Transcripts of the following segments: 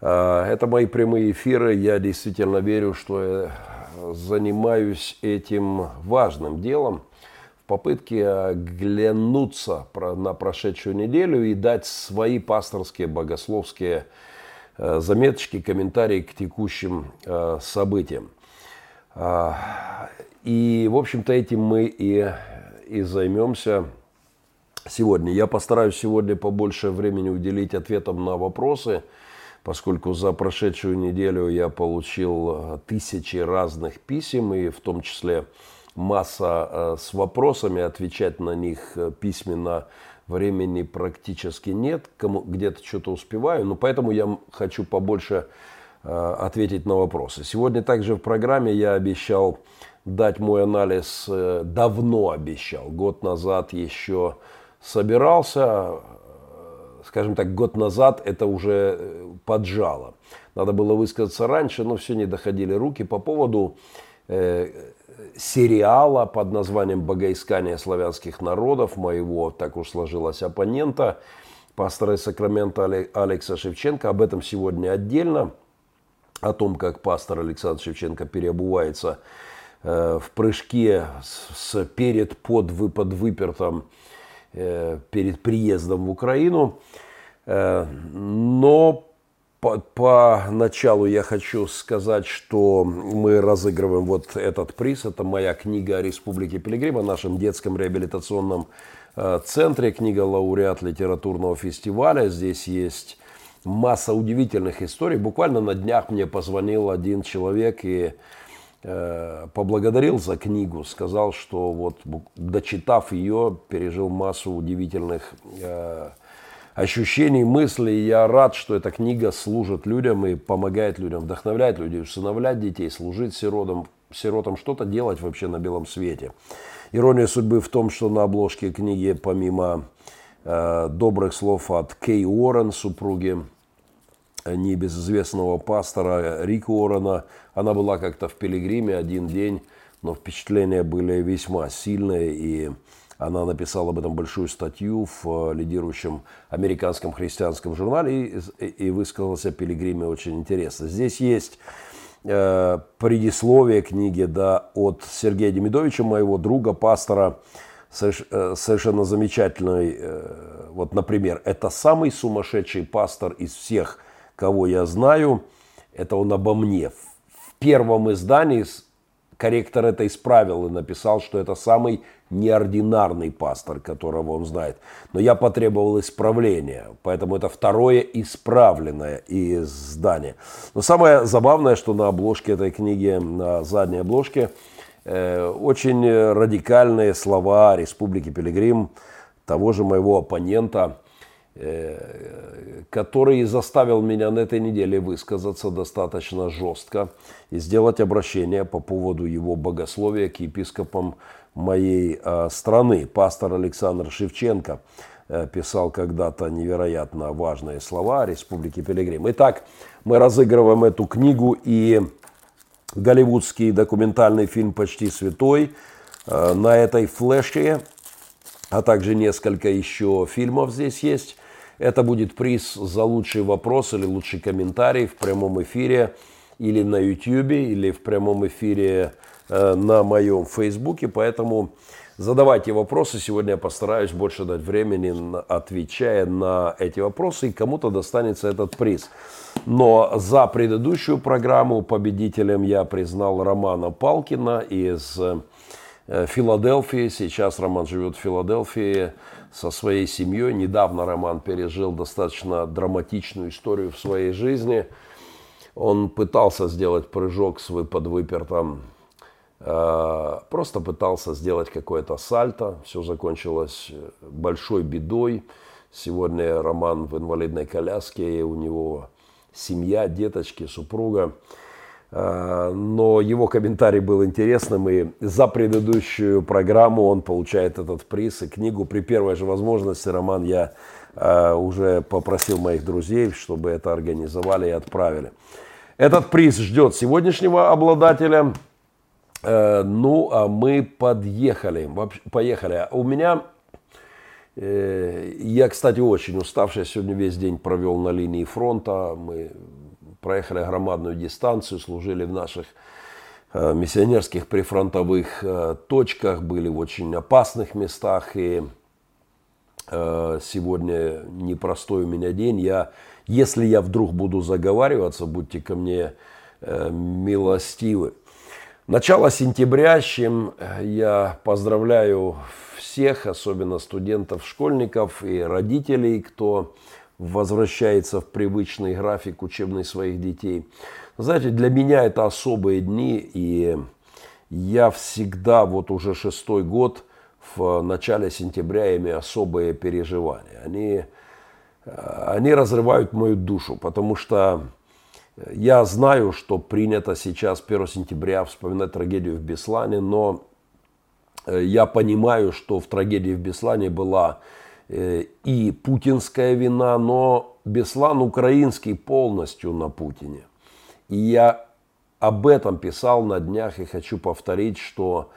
Это мои прямые эфиры. Я действительно верю, что я занимаюсь этим важным делом в попытке оглянуться на прошедшую неделю и дать свои пасторские, богословские Э, заметочки, комментарии к текущим э, событиям. И, в общем-то, этим мы и, и займемся сегодня. Я постараюсь сегодня побольше времени уделить ответам на вопросы, поскольку за прошедшую неделю я получил э, тысячи разных писем, и в том числе масса с вопросами, отвечать на них письменно времени практически нет, кому где-то что-то успеваю, но поэтому я хочу побольше э, ответить на вопросы. Сегодня также в программе я обещал дать мой анализ, э, давно обещал, год назад еще собирался, э, скажем так, год назад это уже э, поджало. Надо было высказаться раньше, но все не доходили руки по поводу э, сериала под названием «Богоискание славянских народов» моего, так уж сложилось, оппонента, пастора из Сакрамента Алекса Шевченко. Об этом сегодня отдельно, о том, как пастор Александр Шевченко переобувается э, в прыжке с, перед под выпад выпертом перед приездом в Украину. Э, но по, по началу я хочу сказать, что мы разыгрываем вот этот приз. Это моя книга о Республике Пилигрима, нашем детском реабилитационном э, центре. Книга лауреат литературного фестиваля. Здесь есть масса удивительных историй. Буквально на днях мне позвонил один человек и э, поблагодарил за книгу. Сказал, что вот дочитав ее, пережил массу удивительных э, ощущений, мыслей. Я рад, что эта книга служит людям и помогает людям, вдохновляет людей, усыновлять детей, служить сиротам, сиротам что-то делать вообще на белом свете. Ирония судьбы в том, что на обложке книги, помимо э, добрых слов от Кей Уоррен, супруги э, небезызвестного пастора Рика Уоррена, она была как-то в Пилигриме один день, но впечатления были весьма сильные и она написала об этом большую статью в э, лидирующем американском христианском журнале и, и высказалась о Пилигриме очень интересно. Здесь есть э, предисловие книги да, от Сергея Демидовича, моего друга, пастора, э, совершенно замечательный. Э, вот, например, это самый сумасшедший пастор из всех, кого я знаю. Это он обо мне. В первом издании корректор это исправил и написал, что это самый неординарный пастор, которого он знает. Но я потребовал исправления, поэтому это второе исправленное издание. Но самое забавное, что на обложке этой книги, на задней обложке, э, очень радикальные слова Республики Пилигрим, того же моего оппонента – который заставил меня на этой неделе высказаться достаточно жестко и сделать обращение по поводу его богословия к епископам моей э, страны. Пастор Александр Шевченко э, писал когда-то невероятно важные слова о Республике Пилигрим. Итак, мы разыгрываем эту книгу и голливудский документальный фильм «Почти святой» на этой флеше, а также несколько еще фильмов здесь есть. Это будет приз за лучший вопрос или лучший комментарий в прямом эфире или на YouTube, или в прямом эфире э, на моем Фейсбуке. Поэтому задавайте вопросы. Сегодня я постараюсь больше дать времени, отвечая на эти вопросы, и кому-то достанется этот приз. Но за предыдущую программу победителем я признал Романа Палкина из Э, Филадельфии. Сейчас Роман живет в Филадельфии со своей семьей. Недавно Роман пережил достаточно драматичную историю в своей жизни. Он пытался сделать прыжок с подвыпертом, э, просто пытался сделать какое-то сальто. Все закончилось большой бедой. Сегодня Роман в инвалидной коляске, и у него семья, деточки, супруга. А, но его комментарий был интересным, и за предыдущую программу он получает этот приз и книгу. При первой же возможности, Роман, я а, уже попросил моих друзей, чтобы это организовали и отправили. Этот приз ждет сегодняшнего обладателя. Э, ну, а мы подъехали. Поехали. У меня э, я, кстати, очень уставший. Сегодня весь день провел на линии фронта. Мы проехали громадную дистанцию, служили в наших э, миссионерских прифронтовых э, точках, были в очень опасных местах. И сегодня непростой у меня день. Я, если я вдруг буду заговариваться, будьте ко мне милостивы. Начало сентября, с чем я поздравляю всех, особенно студентов, школьников и родителей, кто возвращается в привычный график учебный своих детей. Знаете, для меня это особые дни, и я всегда, вот уже шестой год, в начале сентября имею особые переживания. Они, они разрывают мою душу, потому что я знаю, что принято сейчас 1 сентября вспоминать трагедию в Беслане, но я понимаю, что в трагедии в Беслане была Э, и путинская вина, но Беслан украинский полностью на Путине. И я об этом писал на днях и хочу повторить, что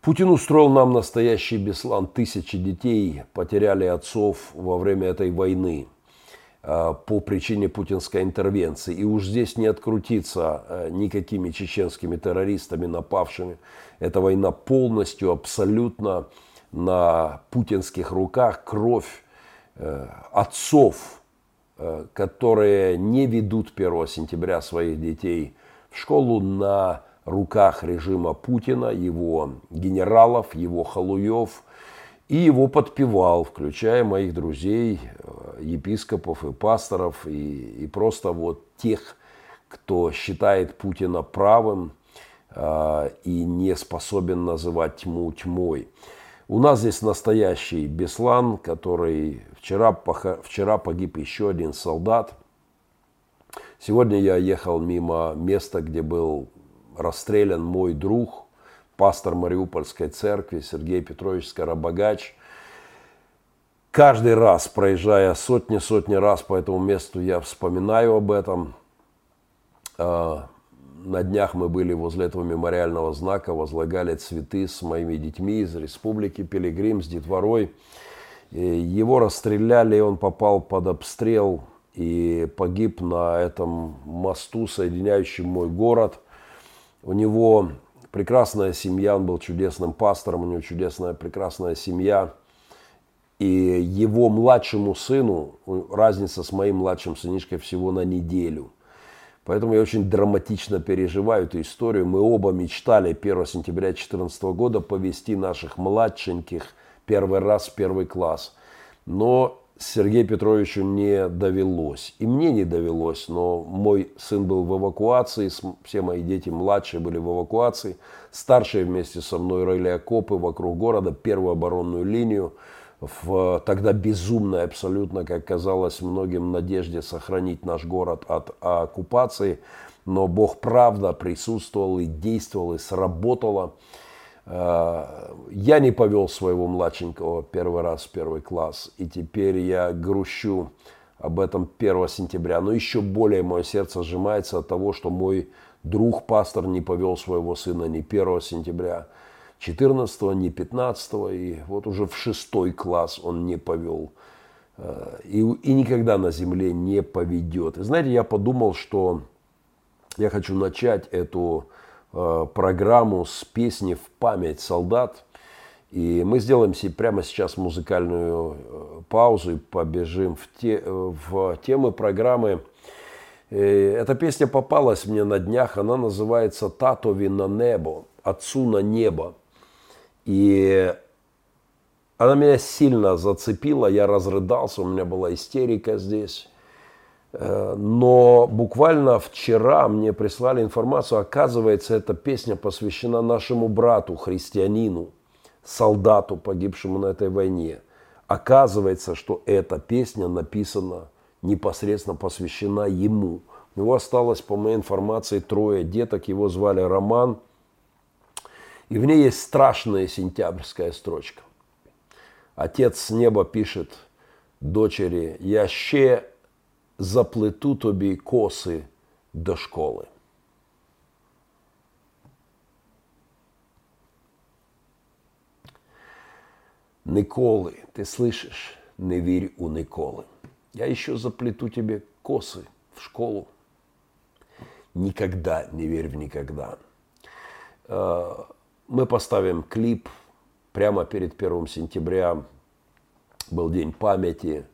Путин устроил нам настоящий Беслан. Тысячи детей потеряли отцов во время этой войны э, по причине путинской интервенции. И уж здесь не открутиться э, никакими чеченскими террористами, напавшими. Эта война полностью, абсолютно на путинских руках кровь э, отцов, э, которые не ведут 1 сентября своих детей в школу на руках режима Путина, его генералов, его халуев и его подпевал, включая моих друзей, э, епископов и пасторов, и, и просто вот тех, кто считает Путина правым э, и не способен называть тьму тьмой. У нас здесь настоящий Беслан, который вчера, вчера погиб еще один солдат. Сегодня я ехал мимо места, где был расстрелян мой друг, пастор Мариупольской церкви Сергей Петрович Скоробогач. Каждый раз, проезжая сотни-сотни раз по этому месту, я вспоминаю об этом. На днях мы были возле этого мемориального знака, возлагали цветы с моими детьми из республики Пилигрим, с детворой. Его расстреляли, он попал под обстрел и погиб на этом мосту, соединяющем мой город. У него прекрасная семья, он был чудесным пастором, у него чудесная, прекрасная семья. И его младшему сыну, разница с моим младшим сынишкой всего на неделю – Поэтому я очень драматично переживаю эту историю. Мы оба мечтали 1 сентября 2014 года повести наших младшеньких первый раз в первый класс. Но Сергею Петровичу не довелось. И мне не довелось, но мой сын был в эвакуации, все мои дети младшие были в эвакуации. Старшие вместе со мной рыли окопы вокруг города, первую оборонную линию – в тогда безумной абсолютно, как казалось многим, надежде сохранить наш город от оккупации. Но Бог правда присутствовал и действовал, и сработало. Э, я не повел своего младшенького первый раз в первый класс, и теперь я грущу об этом 1 сентября. Но еще более мое сердце сжимается от того, что мой друг, пастор, не повел своего сына ни 1 сентября, 14 не 15 и вот уже в шестой класс он не повел. Э, и, и никогда на земле не поведет. И знаете, я подумал, что я хочу начать эту э, программу с песни в память солдат. И мы сделаем себе прямо сейчас музыкальную э, паузу и побежим в, те, в темы программы. Эта песня попалась мне на днях, она называется «Татови на небо», «Отцу на небо». И она меня сильно зацепила, я разрыдался, у меня была истерика здесь. Э, но буквально вчера мне прислали информацию, оказывается, эта песня посвящена нашему брату, христианину, солдату, погибшему на этой войне. Оказывается, что эта песня написана непосредственно посвящена ему. У него осталось, по моей информации, трое деток, его звали Роман – и в ней есть страшная сентябрьская строчка. Отец с неба пишет дочери, я ще заплету тобі коси до школи. Николи, ты слышишь, не верь у Николы. Я еще заплету тебе косы в школу. никогда не верь в никогда. Мы поставим клип прямо перед 1 сентября. Был день памяти,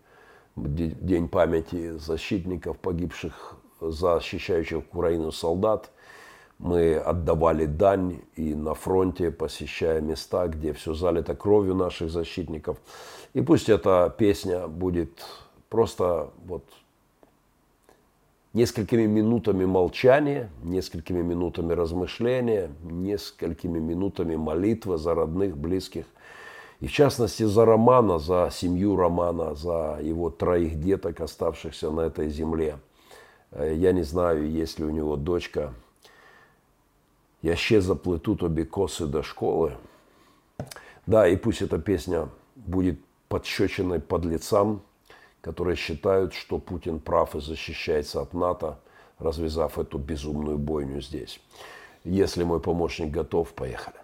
день памяти защитников, погибших, защищающих Украину солдат. Мы отдавали дань и на фронте, посещая места, где все залито кровью наших защитников. И пусть эта песня будет просто вот несколькими минутами молчания, несколькими минутами размышления, несколькими минутами молитвы за родных, близких. И в частности за Романа, за семью Романа, за его троих деток, оставшихся на этой земле. Э, я не знаю, есть ли у него дочка. Я ще заплету тобі косы до школы. Да, и пусть эта песня будет подщечиной подлецам, которые считают, что Путин прав и защищается от НАТО, развязав эту безумную бойню здесь. Если мой помощник готов, поехали.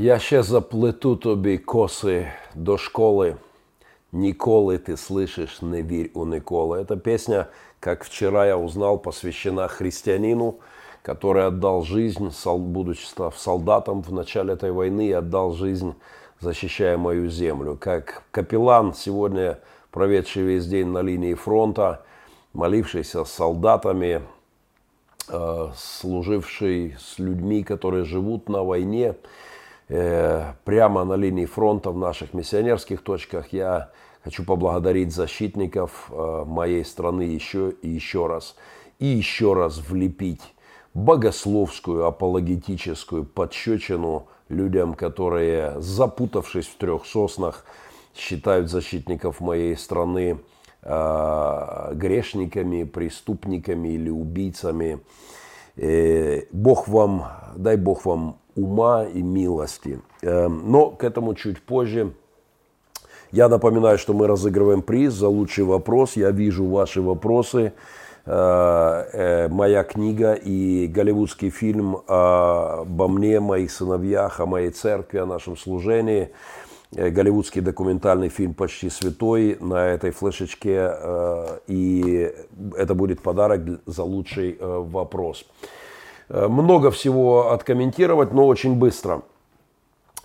Я ще заплету тобі коси до школы. Николы ты слышишь, не верь у Николы. Эта песня, как вчера я узнал, посвящена христианину, который отдал жизнь, будучи став солдатом в начале этой войны, отдал жизнь, защищая мою землю. Как капеллан, сегодня проведший весь день на линии фронта, молившийся с солдатами, э, служивший с людьми, которые живут на войне, прямо на линии фронта в наших миссионерских точках. Я хочу поблагодарить защитников э, моей страны еще и еще раз. И еще раз влепить богословскую, апологетическую подщечину людям, которые, запутавшись в трех соснах, считают защитников моей страны э, грешниками, преступниками или убийцами. Э, Бог вам, дай Бог вам ума и милости. Э, но к этому чуть позже. Я напоминаю, что мы разыгрываем приз за лучший вопрос. Я вижу ваши вопросы. Э, э, моя книга и голливудский фильм обо мне, моих сыновьях, о моей церкви, о нашем служении. Э, голливудский документальный фильм «Почти святой» на этой флешечке. И это будет подарок за лучший вопрос. Много всего откомментировать, но очень быстро.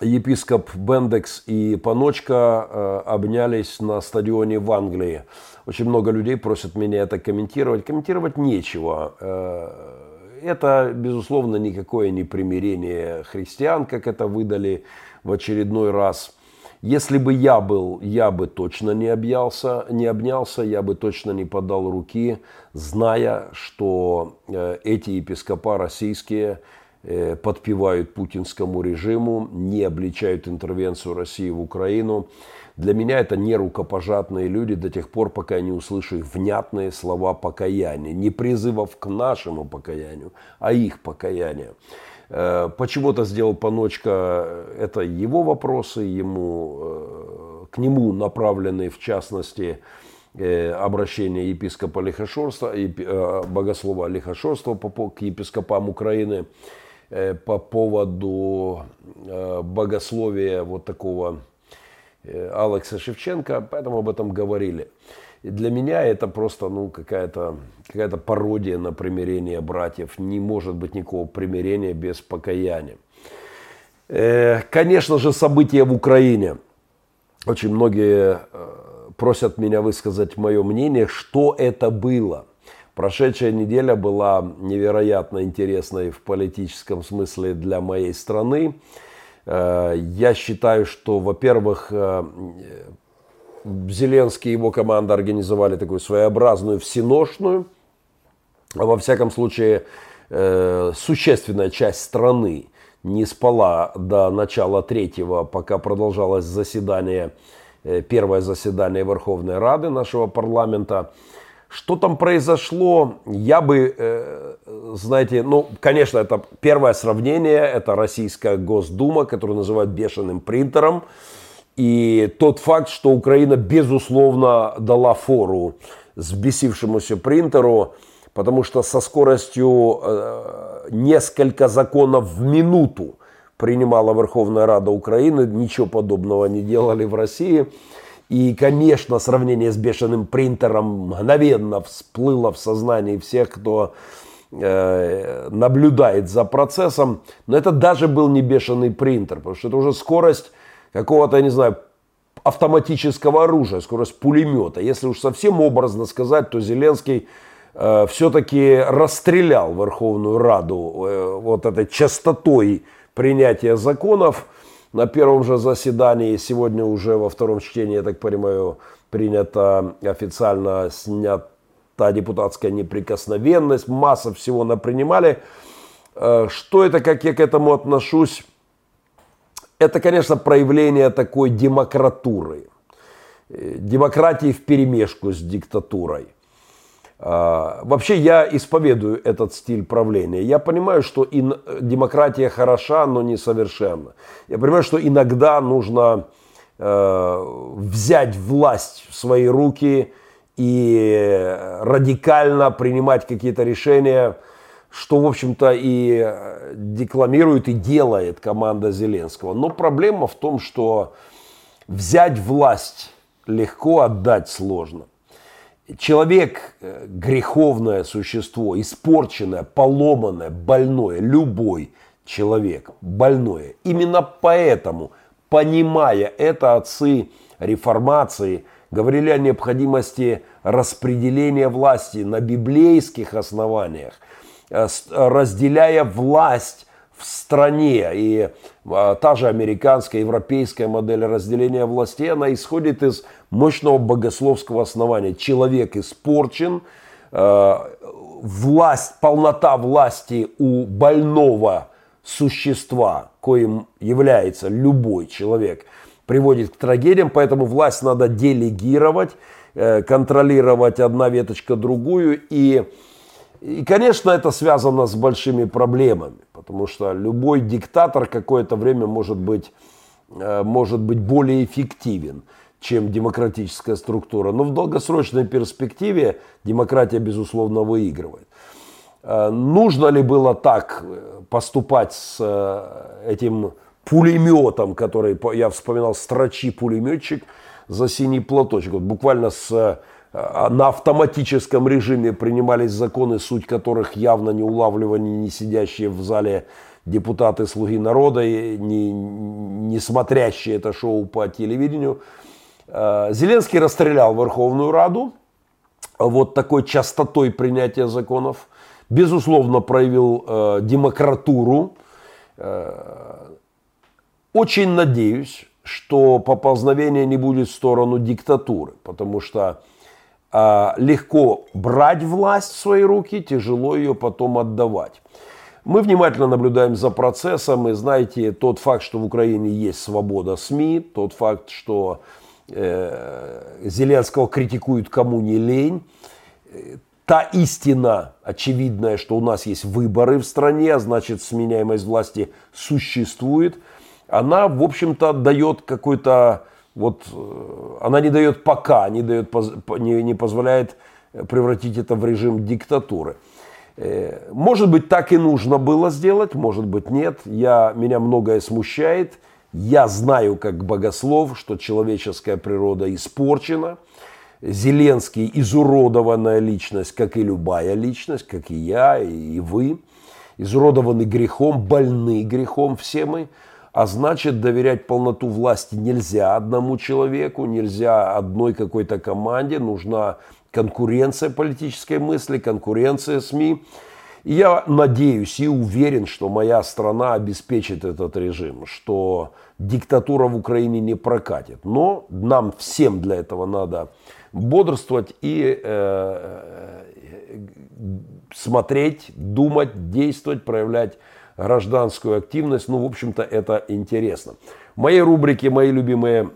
Епископ Бендекс и Паночка обнялись на стадионе в Англии. Очень много людей просят меня это комментировать. Комментировать нечего. Э, это, безусловно, никакое не примирение христиан, как это выдали в очередной раз. Если бы я был, я бы точно не объялся, не обнялся, я бы точно не подал руки, зная, что э, эти епископа российские э, подпевают путинскому режиму, не обличают интервенцию России в Украину. Для меня это не рукопожатные люди до тех пор, пока я не услышу их внятные слова покаяния. Не призывов к нашему покаянию, а их покаяние. Э, почему-то сделал Паночка, это его вопросы, ему, э, к нему направлены в частности э, обращение епископа Лихошорства, богослова Лихошорства к епископам Украины по поводу богословия вот такого Э, Алекса Шевченко, поэтому об этом говорили. Для меня это просто ну, какая-то какая пародия на примирение братьев. Не может быть никакого примирения без покаяния. Э, конечно же, события в Украине. Очень многие э, просят меня высказать мое мнение, что это было. Прошедшая неделя была невероятно интересной в политическом смысле для моей страны. Э, я считаю, что, во-первых, э, Зеленский и его команда организовали такую своеобразную всеношную, а во всяком случае, э, существенная часть страны не спала до начала третьего, пока продолжалось заседание, первое заседание Верховной Рады нашего парламента. Что там произошло, я бы, э, знаете, ну, конечно, это первое сравнение, это российская Госдума, которую называют бешеным принтером. И тот факт, что Украина, безусловно, дала фору сбесившемуся принтеру, потому что со скоростью э, несколько законов в минуту принимала Верховная Рада Украины, ничего подобного не делали в России. И, конечно, сравнение с бешеным принтером мгновенно всплыло в сознании всех, кто э, наблюдает за процессом. Но это даже был не бешеный принтер, потому что это уже скорость какого-то, я не знаю, автоматического оружия, скорость пулемета. Если уж совсем образно сказать, то Зеленский э, все-таки расстрелял Верховную Раду э, вот этой частотой принятия законов на первом же заседании, сегодня уже во втором чтении, я так понимаю, принято официально снята депутатская неприкосновенность, масса всего напринимали. Э, что это, как я к этому отношусь? Это, конечно, проявление такой демократуры. Э, демократии в перемешку с диктатурой. А, вообще я исповедую этот стиль правления. Я понимаю, что и демократия хороша, но не совершенна. Я понимаю, что иногда нужно э, взять власть в свои руки и радикально принимать какие-то решения, что, в общем-то, и э, декламирует, и делает команда Зеленского. Но проблема в том, что взять власть легко, отдать сложно. Человек – греховное существо, испорченное, поломанное, больное, любой человек больное. Именно поэтому, понимая это, отцы реформации говорили о необходимости распределения власти на библейских основаниях, э, разделяя власть в стране. И а, та же американская, европейская модель разделения властей, она исходит из мощного богословского основания. Человек испорчен, э, власть, полнота власти у больного существа, коим является любой человек, приводит к трагедиям, поэтому власть надо делегировать, э, контролировать одна веточка другую. И, и, конечно, это связано с большими проблемами, потому что любой диктатор какое-то время может быть, э, может быть более эффективен чем демократическая структура. Но в долгосрочной перспективе демократия, безусловно, выигрывает. Э, нужно ли было так э, поступать с этим пулеметом, который, я вспоминал, строчи пулеметчик за синий платочек. Вот буквально с, на автоматическом режиме принимались законы, суть которых явно не улавливали не сидящие в зале депутаты «Слуги народа», не, не смотрящие это шоу по телевидению. Зеленский расстрелял Верховную Раду вот такой частотой принятия законов – безусловно, проявил э, демократуру. Э, очень надеюсь, что поползновение не будет в сторону диктатуры, потому что легко брать власть в свои руки, тяжело ее потом отдавать. Мы внимательно наблюдаем за процессом, и знаете, тот факт, что в Украине есть свобода СМИ, тот факт, что э, Зеленского критикуют кому не лень, та истина очевидная, что у нас есть выборы в стране, а значит сменяемость власти существует, она, в общем-то, дает какой-то, вот, э, она не дает пока, не, дает, не, не позволяет превратить это в режим диктатуры. Э, может быть, так и нужно было сделать, может быть, нет. Я, меня многое смущает. Я знаю, как богослов, что человеческая природа испорчена – Зеленский изуродованная личность, как и любая личность, как и я, и вы. Изуродованы грехом, больны грехом все мы. А значит, доверять полноту власти нельзя одному человеку, нельзя одной какой-то команде. Нужна конкуренция политической мысли, конкуренция СМИ. И я надеюсь и уверен, что моя страна обеспечит этот режим, что диктатура в Украине не прокатит. Но нам всем для этого надо бодрствовать и э, смотреть, думать, действовать, проявлять гражданскую активность. Ну, в общем-то, это интересно. В моей рубрике «Мои любимые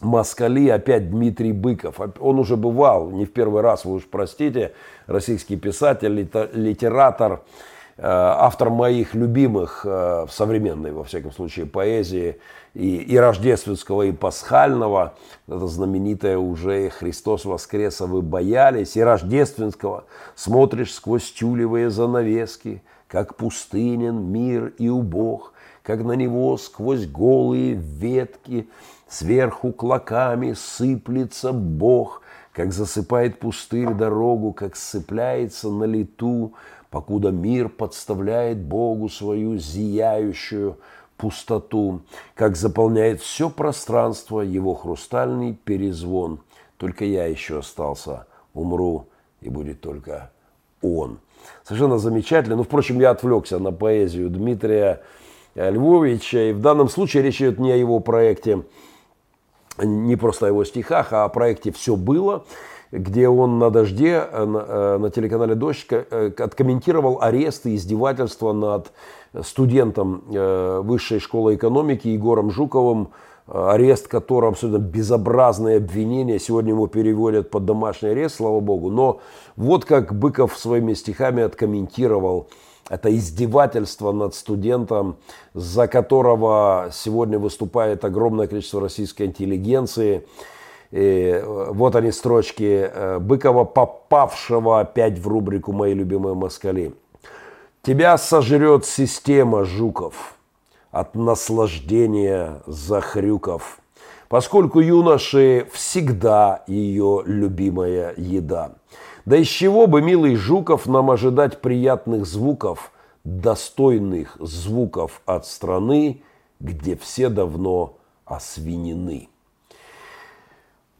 москали» опять Дмитрий Быков. Он уже бывал, не в первый раз, вы уж простите, российский писатель, литератор, э, автор моих любимых э, в современной, во всяком случае, поэзии и, и рождественского, и пасхального, это знаменитое уже «Христос воскрес, а вы боялись», и рождественского «Смотришь сквозь тюлевые занавески, как пустынен мир и убог, как на него сквозь голые ветки сверху клоками сыплется Бог, как засыпает пустырь дорогу, как сцепляется на лету, покуда мир подставляет Богу свою зияющую пустоту, как заполняет все пространство его хрустальный перезвон. Только я еще остался, умру, и будет только он. Совершенно замечательно. Ну, впрочем, я отвлекся на поэзию Дмитрия Львовича. И в данном случае речь идет не о его проекте, не просто о его стихах, а о проекте «Все было», где он на «Дожде», э, на, э, на телеканале «Дождь» э, откомментировал аресты издевательства над студентом э, высшей школы экономики Егором Жуковым, э, арест которого абсолютно безобразное обвинение. Сегодня ему переводят под домашний арест, слава богу. Но вот как Быков своими стихами откомментировал это издевательство над студентом, за которого сегодня выступает огромное количество российской интеллигенции. И вот они строчки э, Быкова, попавшего опять в рубрику «Мои любимые москали». Тебя сожрет система жуков от наслаждения захрюков, поскольку юноши всегда ее любимая еда. Да из чего бы, милый Жуков, нам ожидать приятных звуков, достойных звуков от страны, где все давно освинены.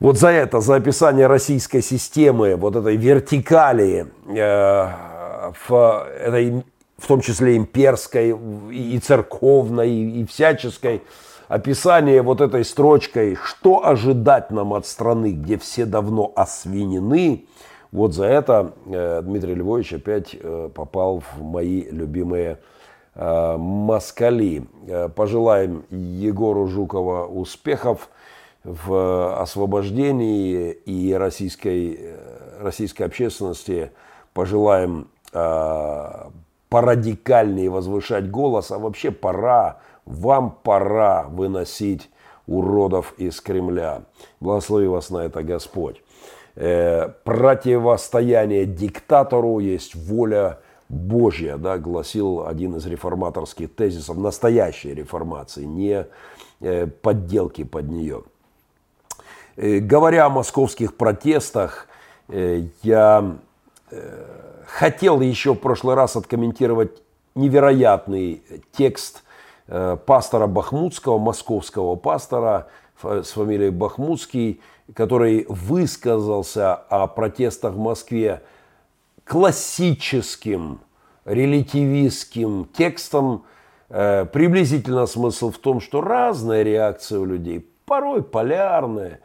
Вот за это, за описание российской системы, вот этой вертикали, э, в, этой, в том числе имперской и церковной, и всяческой, описание вот этой строчкой, что ожидать нам от страны, где все давно освинены, вот за это э, Дмитрий Львович опять э, попал в мои любимые э, москали. Пожелаем Егору Жукова успехов в освобождении и российской, российской общественности. Пожелаем порадикальнее возвышать голос, а вообще пора, вам пора выносить уродов из Кремля. Благослови вас на это Господь э, противостояние диктатору есть воля Божья, да, гласил один из реформаторских тезисов настоящей реформации, не э, подделки под нее. Э, говоря о московских протестах, э, я хотел еще в прошлый раз откомментировать невероятный текст э, пастора Бахмутского, московского пастора с фамилией Бахмутский, который высказался о протестах в Москве классическим релятивистским текстом, э, приблизительно смысл в том, что разная реакция у людей, порой полярная,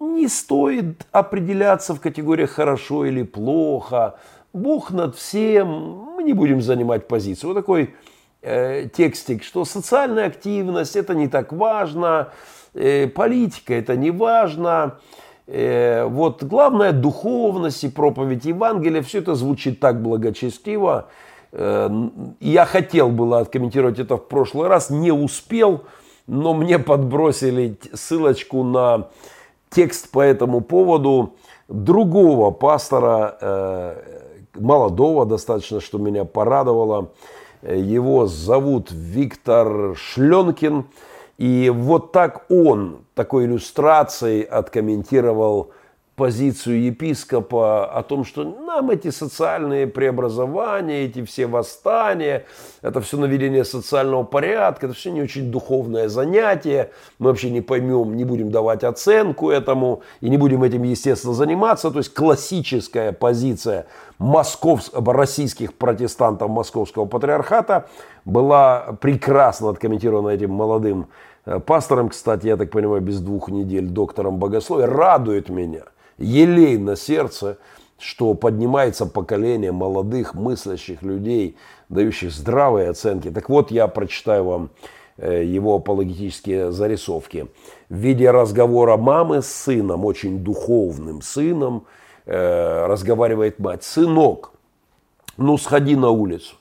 не стоит определяться в категориях хорошо или плохо, Бог над всем, мы не будем занимать позицию. Вот такой э, текстик, что социальная активность это не так важно, Э, политика это не важно. Э, вот главное духовность и проповедь Евангелия, все это звучит так благочестиво. Э, я хотел было откомментировать это в прошлый раз, не успел, но мне подбросили ссылочку на текст по этому поводу другого пастора, молодого достаточно, что меня порадовало. Его зовут Виктор Шленкин. И вот так он такой иллюстрацией откомментировал позицию епископа о том, что нам эти социальные преобразования, эти все восстания, это все наведение социального порядка, это все не очень духовное занятие, мы вообще не поймем, не будем давать оценку этому и не будем этим, естественно, заниматься. То есть классическая позиция москов, российских протестантов московского патриархата была прекрасно откомментирована этим молодым Э, пастором, кстати, я так понимаю, без двух недель доктором богословия, радует меня, елей на сердце, что поднимается поколение молодых мыслящих людей, дающих здравые оценки. Так вот, я прочитаю вам э, его апологетические зарисовки. В виде разговора мамы с сыном, очень духовным сыном, э, разговаривает мать. Сынок, ну сходи на улицу,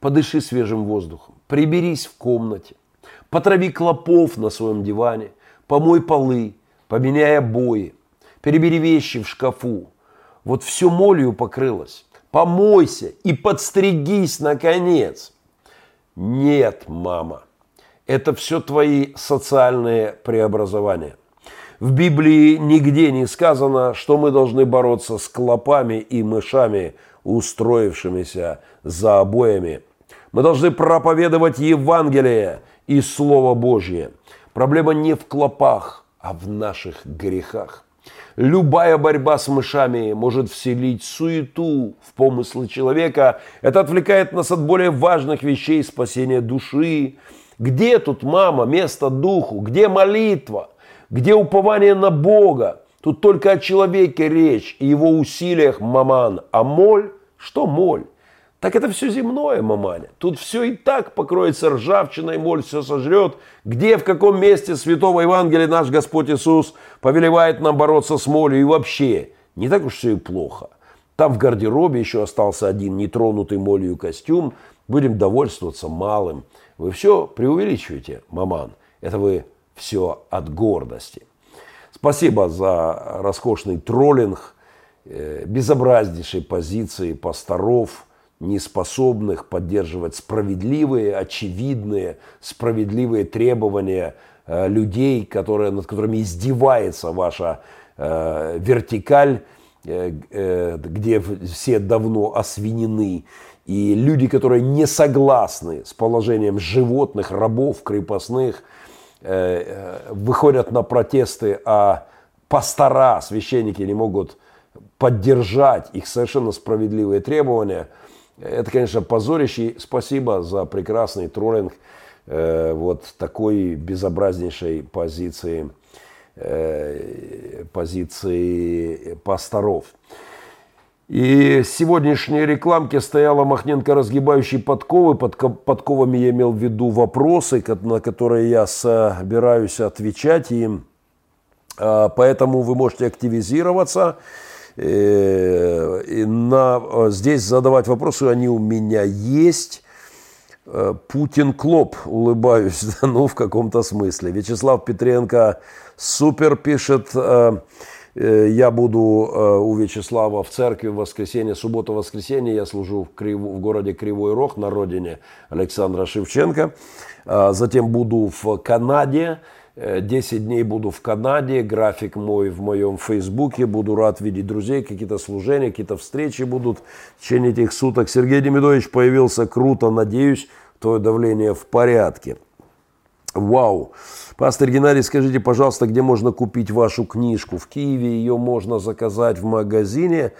подыши свежим воздухом, приберись в комнате, Потрави клопов на своем диване, помой полы, поменяй обои, перебери вещи в шкафу. Вот все молью покрылось. Помойся и подстригись, наконец. Нет, мама, это все твои социальные преобразования. В Библии нигде не сказано, что мы должны бороться с клопами и мышами, устроившимися за обоями. Мы должны проповедовать Евангелие – и Слово Божье. Проблема не в клопах, а в наших грехах. Любая борьба с мышами может вселить суету в помыслы человека. Это отвлекает нас от более важных вещей спасения души. Где тут, мама, место духу? Где молитва? Где упование на Бога? Тут только о человеке речь и его усилиях, маман. А моль? Что моль? Так это все земное, маманя. Тут все и так покроется ржавчиной, моль все сожрет. Где, в каком месте Святого Евангелия наш Господь Иисус повелевает нам бороться с молью и вообще. Не так уж все и плохо. Там в гардеробе еще остался один нетронутый молью костюм. Будем довольствоваться малым. Вы все преувеличиваете, маман. Это вы все от гордости. Спасибо за роскошный троллинг, э, безобразнейшей позиции пасторов – неспособных поддерживать справедливые, очевидные, справедливые требования э, людей, которые, над которыми издевается ваша э, вертикаль, э, э, где все давно освинены. И люди, которые не согласны с положением животных, рабов, крепостных, э, э, выходят на протесты, а пастора, священники не могут поддержать их совершенно справедливые требования. Это, конечно, позорище. Спасибо за прекрасный троллинг э, вот такой безобразнейшей позиции, э, позиции пасторов. И в сегодняшней рекламке стояла Махненко, разгибающий подковы. Под подковами я имел в виду вопросы, на которые я собираюсь отвечать им. А, поэтому вы можете активизироваться. Э, и на, э, здесь задавать вопросы, они у меня есть. Э, Путин Клоп, улыбаюсь, ну, в каком-то смысле. Вячеслав Петренко супер пишет, я буду у Вячеслава в церкви в воскресенье, суббота-воскресенье. Я служу в, Крив... в городе Кривой Рог на родине Александра Шевченко. А затем буду в Канаде 10 э, дней буду в Канаде, график мой в моем фейсбуке, буду рад видеть друзей, какие-то служения, какие-то встречи будут в течение этих суток. Сергей Демидович появился круто, надеюсь, твое давление в порядке. Вау. Пастор Геннадий, скажите, пожалуйста, где можно купить вашу книжку? В Киеве ее можно заказать в магазине,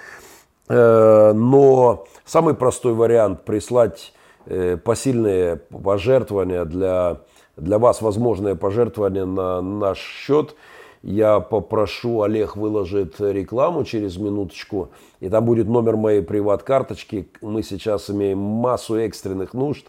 э, но самый простой вариант прислать э, посильные пожертвования для для вас возможное пожертвование на наш счет. Я попрошу, Олег выложит рекламу через минуточку, и там будет номер моей приват-карточки. Мы сейчас имеем массу экстренных нужд.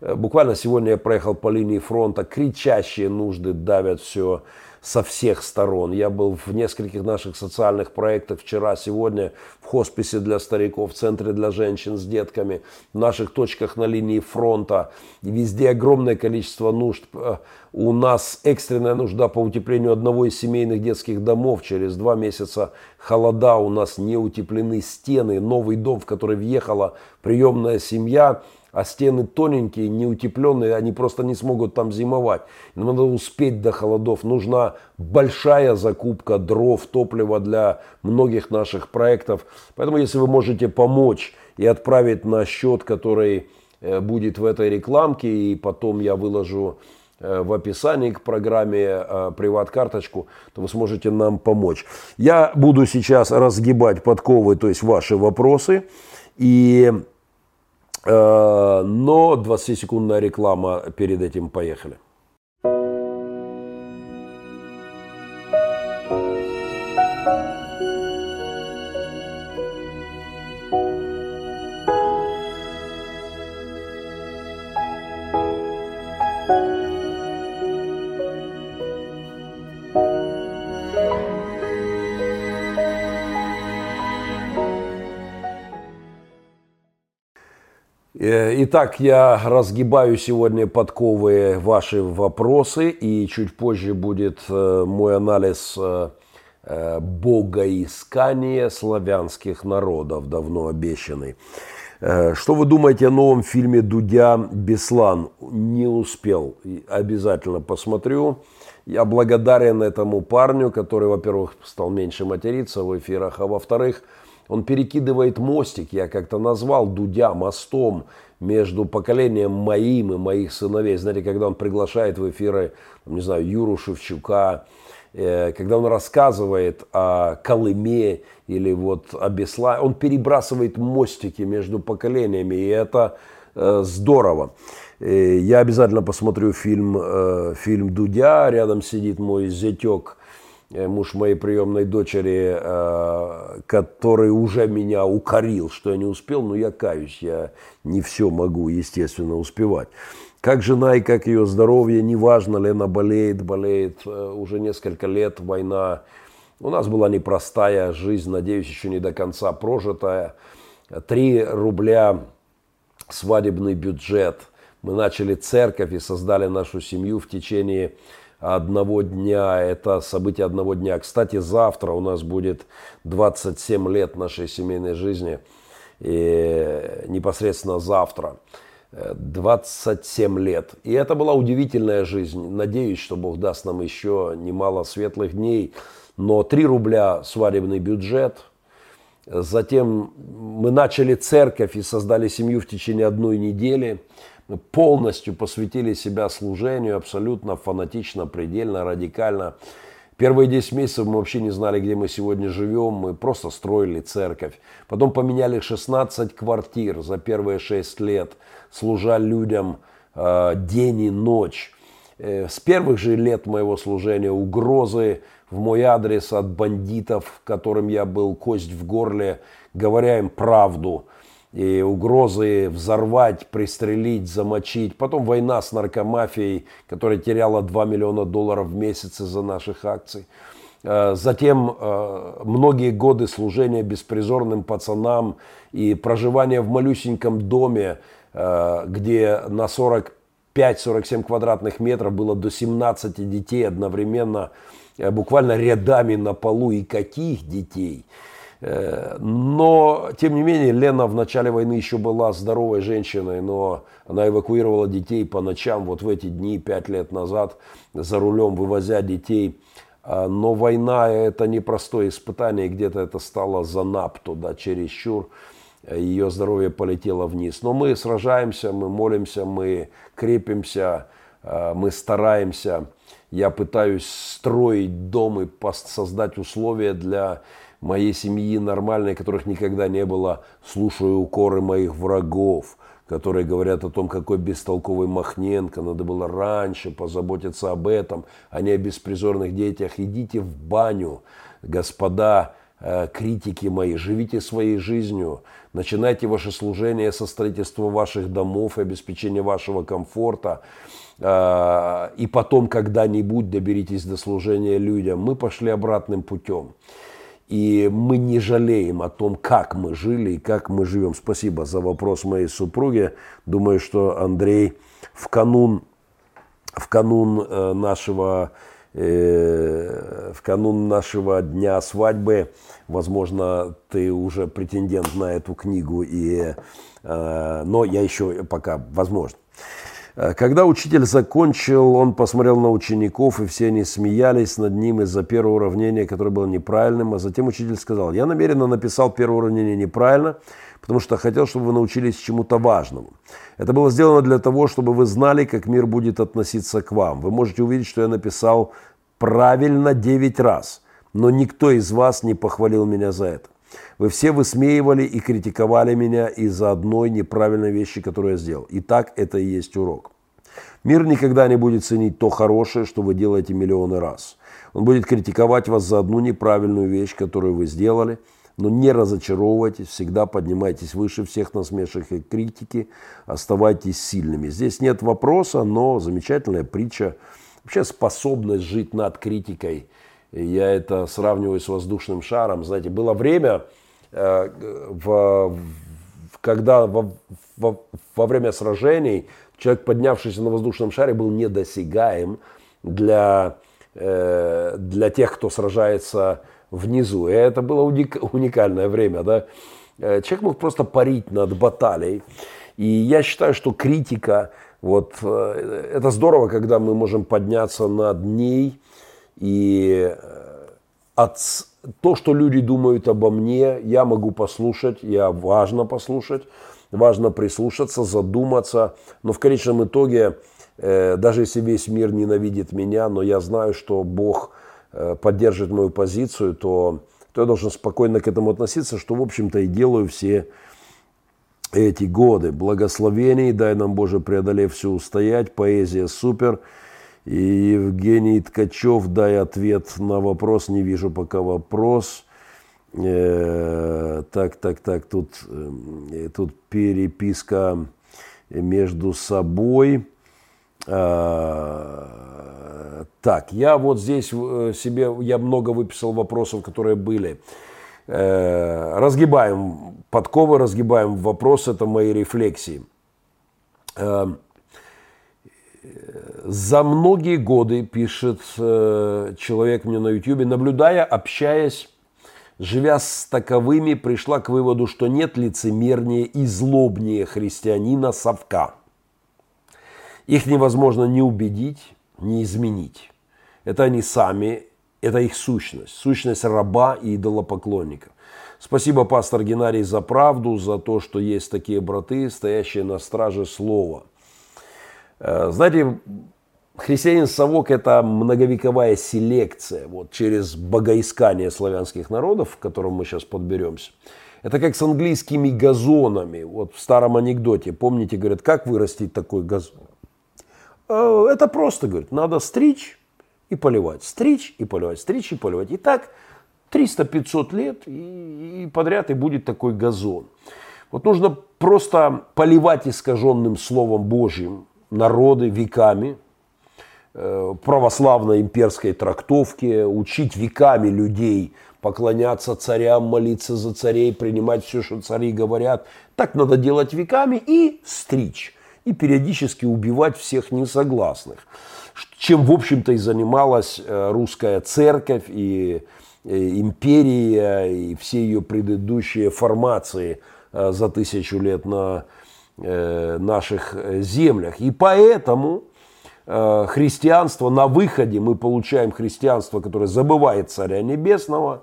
Э, буквально сегодня я проехал по линии фронта, кричащие нужды давят все со всех сторон. Я был в нескольких наших социальных проектах вчера, сегодня в хосписе для стариков, в центре для женщин с детками, в наших точках на линии фронта. Везде огромное количество нужд. Э, у нас экстренная нужда по утеплению одного из семейных детских домов. Через два месяца холода, у нас не утеплены стены. Новый дом, в который въехала приемная семья – а стены тоненькие, неутепленные, они просто не смогут там зимовать. надо успеть до холодов. Нужна большая закупка дров, топлива для многих наших проектов. Поэтому, если вы можете помочь и отправить на счет, который э, будет в этой рекламке, и потом я выложу э, в описании к программе э, приват-карточку, то вы сможете нам помочь. Я буду сейчас разгибать подковы, то есть ваши вопросы. И но 20-секундная реклама перед этим поехали. Итак, я разгибаю сегодня подковые ваши вопросы, и чуть позже будет э, мой анализ э, богоискания славянских народов, давно обещанный. Что вы думаете о новом фильме Дудя «Беслан»? Не успел. Обязательно посмотрю. Я благодарен этому парню, который, во-первых, стал меньше материться в эфирах, а во-вторых, он перекидывает мостик, я как-то назвал Дудя мостом между поколением моим и моих сыновей. Знаете, когда он приглашает в эфиры, не знаю, Юру Шевчука, э, когда он рассказывает о Колыме или вот о Бесла, он перебрасывает мостики между поколениями, и это э, здорово. Э, я обязательно посмотрю фильм, фильм Дудя, рядом сидит мой зятек муж моей приемной дочери, э, который уже меня укорил, что я не успел, но я каюсь, я не все могу, естественно, успевать. Как жена и как ее здоровье, неважно ли она болеет, болеет э, уже несколько лет, война. У нас была непростая жизнь, надеюсь, еще не до конца прожитая. Три рубля свадебный бюджет. Мы начали церковь и создали нашу семью в течение одного дня, это событие одного дня. Кстати, завтра у нас будет 27 лет нашей семейной жизни. и непосредственно завтра. 27 лет. И это была удивительная жизнь. Надеюсь, что Бог даст нам еще немало светлых дней. Но 3 рубля свадебный бюджет. Затем мы начали церковь и создали семью в течение одной недели. Полностью посвятили себя служению, абсолютно фанатично, предельно, радикально. Первые 10 месяцев мы вообще не знали, где мы сегодня живем. Мы просто строили церковь. Потом поменяли 16 квартир за первые 6 лет, служа людям э, день и ночь. Э, с первых же лет моего служения угрозы в мой адрес от бандитов, которым я был кость в горле, говоря им правду – и угрозы взорвать, пристрелить, замочить. Потом война с наркомафией, которая теряла 2 миллиона долларов в месяц из-за наших акций. Э, затем э, многие годы служения беспризорным пацанам и проживание в малюсеньком доме, э, где на 45-47 квадратных метров было до 17 детей одновременно, буквально рядами на полу. И каких детей? Но, тем не менее, Лена в начале войны еще была здоровой женщиной, но она эвакуировала детей по ночам вот в эти дни, пять лет назад, за рулем вывозя детей. А, но война – это непростое испытание, где-то это стало за нап туда, чересчур. Ее здоровье полетело вниз. Но мы сражаемся, мы молимся, мы крепимся, а, мы стараемся. Я пытаюсь строить дом и создать условия для моей семьи нормальной, которых никогда не было, слушаю укоры моих врагов, которые говорят о том, какой бестолковый Махненко, надо было раньше позаботиться об этом, а не о беспризорных детях. Идите в баню, господа э, критики мои, живите своей жизнью, начинайте ваше служение со строительства ваших домов и обеспечения вашего комфорта, э, и потом когда-нибудь доберитесь до служения людям. Мы пошли обратным путем. И мы не жалеем о том, как мы жили и как мы живем. Спасибо за вопрос моей супруге. Думаю, что Андрей в канун, в канун э, нашего э, в канун нашего дня свадьбы, возможно, ты уже претендент на эту книгу, и, э, но я еще пока, возможно. Э, когда учитель закончил, он посмотрел на учеников, и все они смеялись над ним из-за первого уравнения, которое было неправильным. А затем учитель сказал, я намеренно написал первое уравнение неправильно, потому что хотел, чтобы вы научились чему-то важному. Это было сделано для того, чтобы вы знали, как мир будет относиться к вам. Вы можете увидеть, что я написал правильно 9 раз, но никто из вас не похвалил меня за это. Вы все высмеивали и критиковали меня из-за одной неправильной вещи, которую я сделал. И так это и есть урок. Мир никогда не будет ценить то хорошее, что вы делаете миллионы раз. Он будет критиковать вас за одну неправильную вещь, которую вы сделали, но не разочаровывайтесь, всегда поднимайтесь выше всех насмешек и критики, оставайтесь сильными. Здесь нет вопроса, но замечательная притча. Вообще способность жить над критикой – я это сравниваю с воздушным шаром. Знаете, было время, э, в, когда во, во, во время сражений человек, поднявшийся на воздушном шаре, был недосягаем для, э, для тех, кто сражается внизу. И это было уникальное время. Да? Э, человек мог просто парить над баталией. И я считаю, что критика, вот, это здорово, когда мы можем подняться над ней, и э, от, то, что люди думают обо мне, я могу послушать, я важно послушать, важно прислушаться, задуматься. Но в конечном итоге, э, даже если весь мир ненавидит меня, но я знаю, что Бог э, поддержит мою позицию, то, то я должен спокойно к этому относиться, что, в общем-то, и делаю все эти годы. Благословений, дай нам, Боже, преодолев все устоять. Поэзия супер. И Евгений Ткачев, дай ответ на вопрос, не вижу пока вопрос. Э, так, так, так, тут, э, тут переписка между собой. Э, так, я вот здесь э, себе, я много выписал вопросов, которые были. Э, разгибаем подковы, разгибаем вопрос, это мои рефлексии. За многие годы, пишет э, человек мне на YouTube, наблюдая, общаясь живя с таковыми, пришла к выводу, что нет лицемернее и злобнее христианина совка. Их невозможно ни убедить, ни изменить. Это они сами, это их сущность, сущность раба и идолопоклонника. Спасибо, пастор Геннадий, за правду, за то, что есть такие браты, стоящие на страже слова. Э, знаете, христианин совок – это многовековая селекция вот, через богоискание славянских народов, к которым мы сейчас подберемся. Это как с английскими газонами. Вот в старом анекдоте, помните, говорят, как вырастить такой газон? Э, это просто, говорит, надо стричь и поливать, стричь и поливать, стричь и поливать. И так 300-500 лет и, и подряд и будет такой газон. Вот нужно просто поливать искаженным Словом Божьим народы веками, э, православной имперской трактовке, учить веками людей поклоняться царям, молиться за царей, принимать все, что цари говорят. Так надо делать веками и стричь. И периодически убивать всех несогласных. Чем, в общем-то, и занималась э, русская церковь и Э, империя и все ее предыдущие формации за тысячу лет на наших землях. И поэтому христианство на выходе, мы получаем христианство, которое забывает Царя Небесного,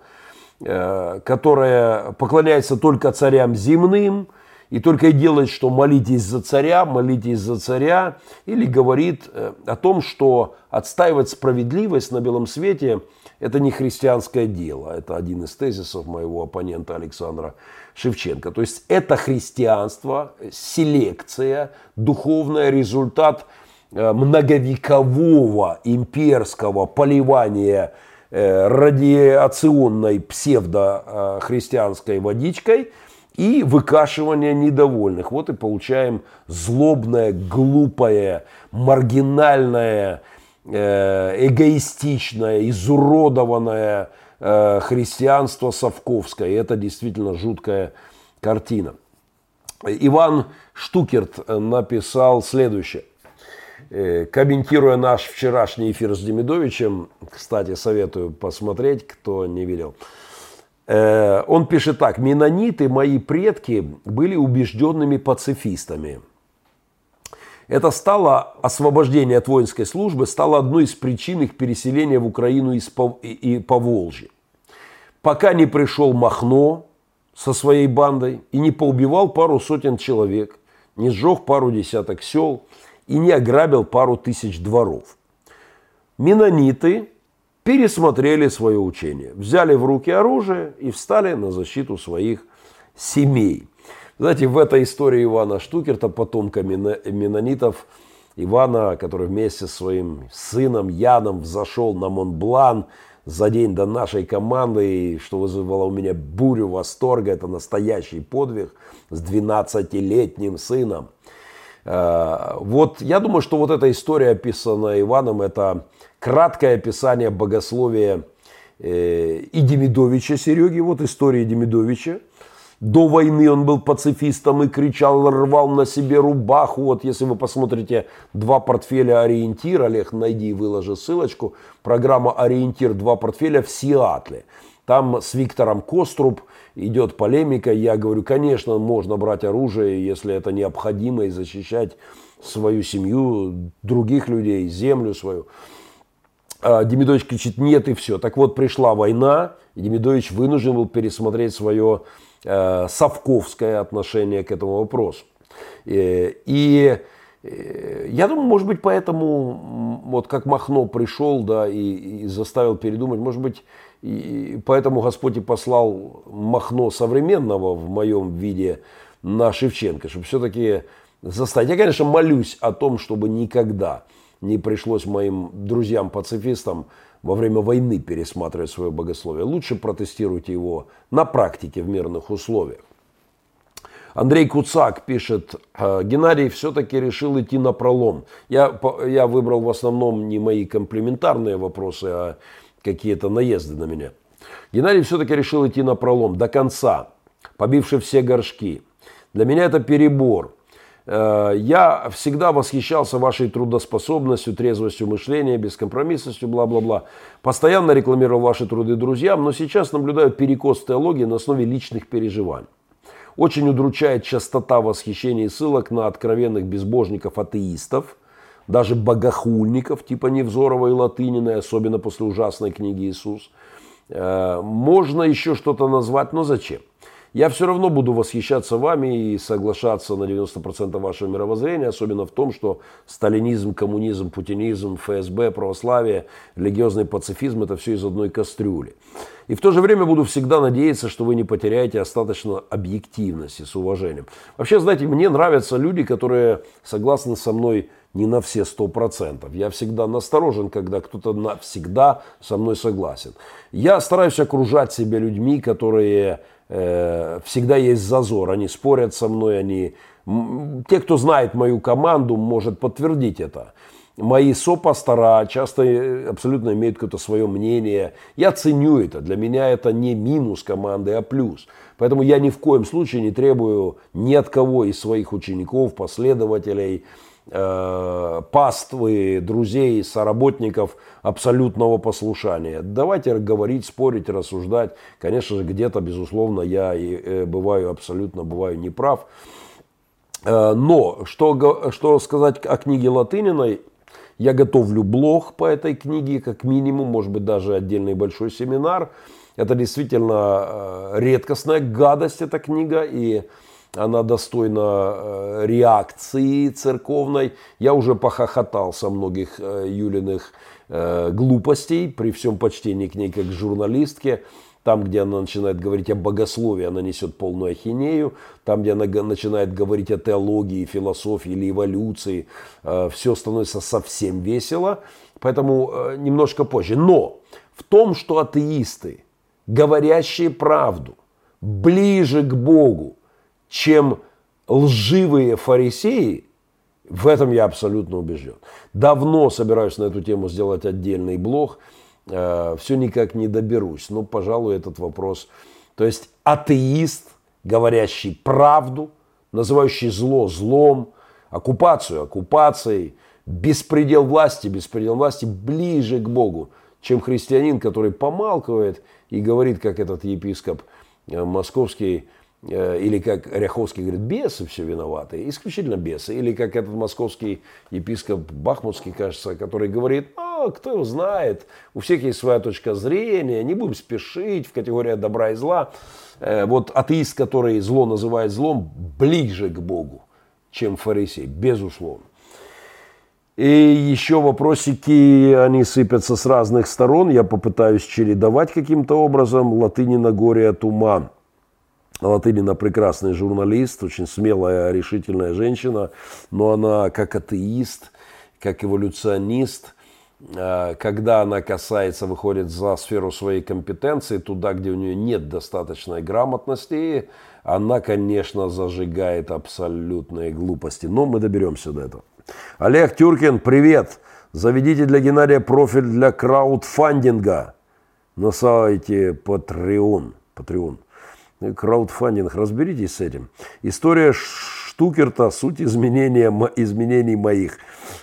которое поклоняется только царям земным, и только и делает, что молитесь за царя, молитесь за царя, или говорит о том, что отстаивать справедливость на белом свете – это не христианское дело. Это один из тезисов моего оппонента Александра Шевченко. То есть это христианство, селекция, духовный результат э, многовекового имперского поливания э, радиационной псевдохристианской водичкой и выкашивания недовольных. Вот и получаем злобное, глупое, маргинальное, Э, эгоистичное, изуродованное э, христианство совковское. Это действительно жуткая картина. Иван Штукерт написал следующее. Э, комментируя наш вчерашний эфир с Демидовичем, кстати, советую посмотреть, кто не видел. Он пишет так. «Менониты, мои предки, были убежденными пацифистами – это стало, освобождение от воинской службы стало одной из причин их переселения в Украину из Пов... и Поволжья. Пока не пришел Махно со своей бандой и не поубивал пару сотен человек, не сжег пару десяток сел и не ограбил пару тысяч дворов. Менониты пересмотрели свое учение, взяли в руки оружие и встали на защиту своих семей – знаете, в этой истории Ивана Штукерта, потомка менонитов, Ивана, который вместе с своим сыном Яном взошел на Монблан за день до нашей команды, и что вызвало у меня бурю восторга, это настоящий подвиг с 12-летним сыном. Э, вот я думаю, что вот эта история, описанная Иваном, это краткое описание богословия э, и Демидовича Сереги, вот история Демидовича, до войны он был пацифистом и кричал, рвал на себе рубаху. Вот если вы посмотрите два портфеля «Ориентир», Олег, найди и выложи ссылочку, программа «Ориентир. Два портфеля» в Сиатле. Там с Виктором Коструб идет полемика. Я говорю, конечно, можно брать оружие, если это необходимо, и защищать свою семью, других людей, землю свою. А Демидович кричит, нет, и все. Так вот, пришла война, и Демидович вынужден был пересмотреть свое Э, совковское отношение к этому вопросу. Э, и э, я думаю, может быть, поэтому, вот как Махно пришел, да, и, и заставил передумать, может быть, и поэтому Господь и послал Махно современного в моем виде на Шевченко, чтобы все-таки заставить. Я, конечно, молюсь о том, чтобы никогда не пришлось моим друзьям-пацифистам во время войны пересматривать свое богословие. Лучше протестируйте его на практике в мирных условиях. Андрей Куцак пишет, «Э, Геннадий все-таки решил идти на пролом. Я, я выбрал в основном не мои комплементарные вопросы, а какие-то наезды на меня. Геннадий все-таки решил идти на пролом до конца, побивший все горшки. Для меня это перебор. Э, я всегда восхищался вашей трудоспособностью, трезвостью мышления, бескомпромиссностью, бла-бла-бла. Постоянно рекламировал ваши труды друзьям, но сейчас наблюдаю перекос теологии на основе личных переживаний. Очень удручает частота восхищений и ссылок на откровенных безбожников-атеистов, даже богохульников типа Невзорова и Латыниной, особенно после ужасной книги «Иисус». Э, можно еще что-то назвать, но зачем? Я все равно буду восхищаться вами и соглашаться на 90% вашего мировоззрения, особенно в том, что сталинизм, коммунизм, путинизм, ФСБ, православие, религиозный пацифизм – это все из одной кастрюли. И в то же время буду всегда надеяться, что вы не потеряете остаточно объективности с уважением. Вообще, знаете, мне нравятся люди, которые согласны со мной не на все сто процентов. Я всегда насторожен, когда кто-то навсегда со мной согласен. Я стараюсь окружать себя людьми, которые всегда есть зазор. Они спорят со мной, они... Те, кто знает мою команду, может подтвердить это. Мои сопастора часто э, абсолютно имеют какое-то свое мнение. Я ценю это. Для меня это не минус команды, а плюс. Поэтому я ни в коем случае не требую ни от кого из своих учеников, последователей, э, паствы, друзей, соработников абсолютного послушания. Давайте говорить, спорить, рассуждать. Конечно же, где-то, безусловно, я и, э, бываю абсолютно бываю неправ. Э, но что, что сказать о книге Латыниной, я готовлю блог по этой книге, как минимум, может быть, даже отдельный большой семинар. Это действительно редкостная гадость, эта книга, и она достойна э, реакции церковной. Я уже похохотал со многих э, Юлиных э, глупостей, при всем почтении к ней как к журналистке. Там, где она начинает говорить о богословии, она несет полную ахинею. Там, где она начинает говорить о теологии, философии или эволюции, все становится совсем весело. Поэтому немножко позже. Но в том, что атеисты, говорящие правду, ближе к Богу, чем лживые фарисеи, в этом я абсолютно убежден. Давно собираюсь на эту тему сделать отдельный блог. Э, Все никак не доберусь. Но, пожалуй, этот вопрос. То есть атеист, говорящий правду, называющий зло злом, оккупацию оккупацией, беспредел власти, беспредел власти ближе к Богу, чем христианин, который помалкивает и говорит, как этот епископ э, московский, или как Ряховский говорит, бесы все виноваты, исключительно бесы. Или как этот московский епископ Бахмутский, кажется, который говорит, ну, кто его знает, у всех есть своя точка зрения, не будем спешить в категории добра и зла. Э, вот атеист, который зло называет злом, ближе к Богу, чем фарисей, безусловно. И еще вопросики, они сыпятся с разных сторон. Я попытаюсь чередовать каким-то образом. Латыни на горе от ума. Латынина прекрасный журналист, очень смелая, решительная женщина, но она как атеист, как эволюционист, э, когда она касается, выходит за сферу своей компетенции, туда, где у нее нет достаточной грамотности, она, конечно, зажигает абсолютные глупости. Но мы доберемся до этого. Олег Тюркин, привет! Заведите для Геннадия профиль для краудфандинга на сайте Patreon. Patreon краудфандинг, разберитесь с этим. История Штукерта, суть изменения, изменений моих.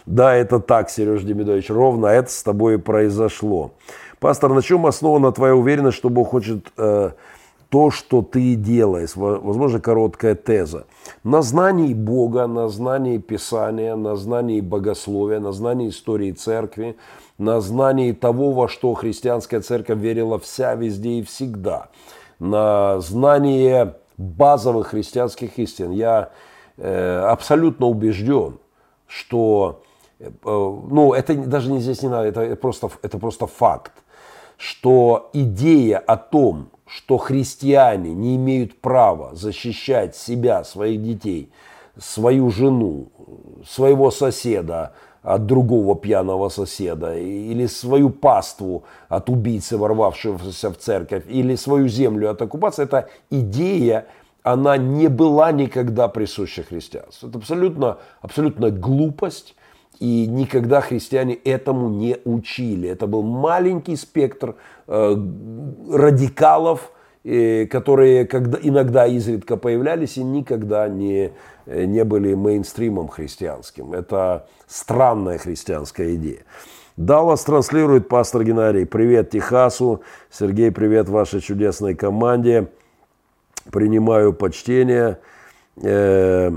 Да, это так, Сереж Демидович, ровно это с тобой и произошло. Пастор, на чем основана твоя уверенность, что Бог хочет э, то, что ты делаешь? Возможно, короткая теза. На знании Бога, на знании Писания, на знании богословия, на знании истории церкви, на знании того, во что христианская церковь верила вся, везде и всегда – на знание базовых христианских истин. Я э, абсолютно убежден, что, э, ну, это даже не здесь не надо, это просто, это просто факт, что идея о том, что христиане не имеют права защищать себя, своих детей, свою жену, своего соседа, от другого пьяного соседа, или свою паству от убийцы, ворвавшегося в церковь, или свою землю от оккупации, эта идея, она не была никогда присуща христианству. Это абсолютно, абсолютно глупость, и никогда христиане этому не учили. Это был маленький спектр э, радикалов и, которые когда, иногда изредка появлялись и никогда не, не были мейнстримом христианским. Это странная христианская идея. Даллас транслирует пастор Геннадий. Привет Техасу. Сергей, привет вашей чудесной команде. Принимаю почтение. Э,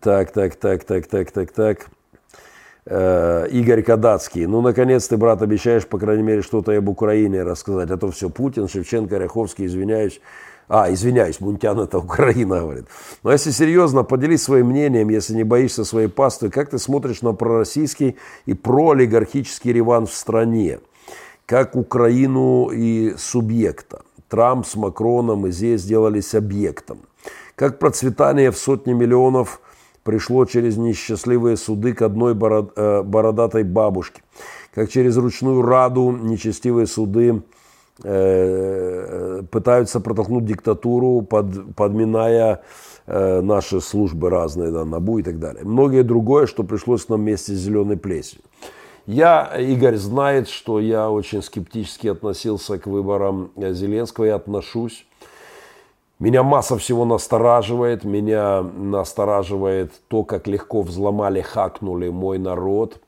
так, так, так, так, так, так, так. Э, Игорь Кадацкий. Ну, наконец ты, брат, обещаешь, по крайней мере, что-то об Украине рассказать. А то все Путин, Шевченко, Ряховский, извиняюсь. А, извиняюсь, Мунтян это Украина, говорит. Но если серьезно, поделись своим мнением, если не боишься своей пасты, как ты смотришь на пророссийский и проолигархический реванш в стране? Как Украину и субъекта. Трамп с Макроном и здесь сделались объектом. Как процветание в сотни миллионов пришло через несчастливые суды к одной э, бородатой бабушке. Как через ручную раду нечестивые суды Э, пытаются протолкнуть диктатуру, под, подминая э, наши службы разные, да, НАБУ и так далее. Многое другое, что пришлось нам вместе с зеленой плесью. Я, Игорь знает, что я очень скептически относился к выборам Зеленского и отношусь. Меня масса всего настораживает. Меня настораживает то, как легко взломали, хакнули мой народ –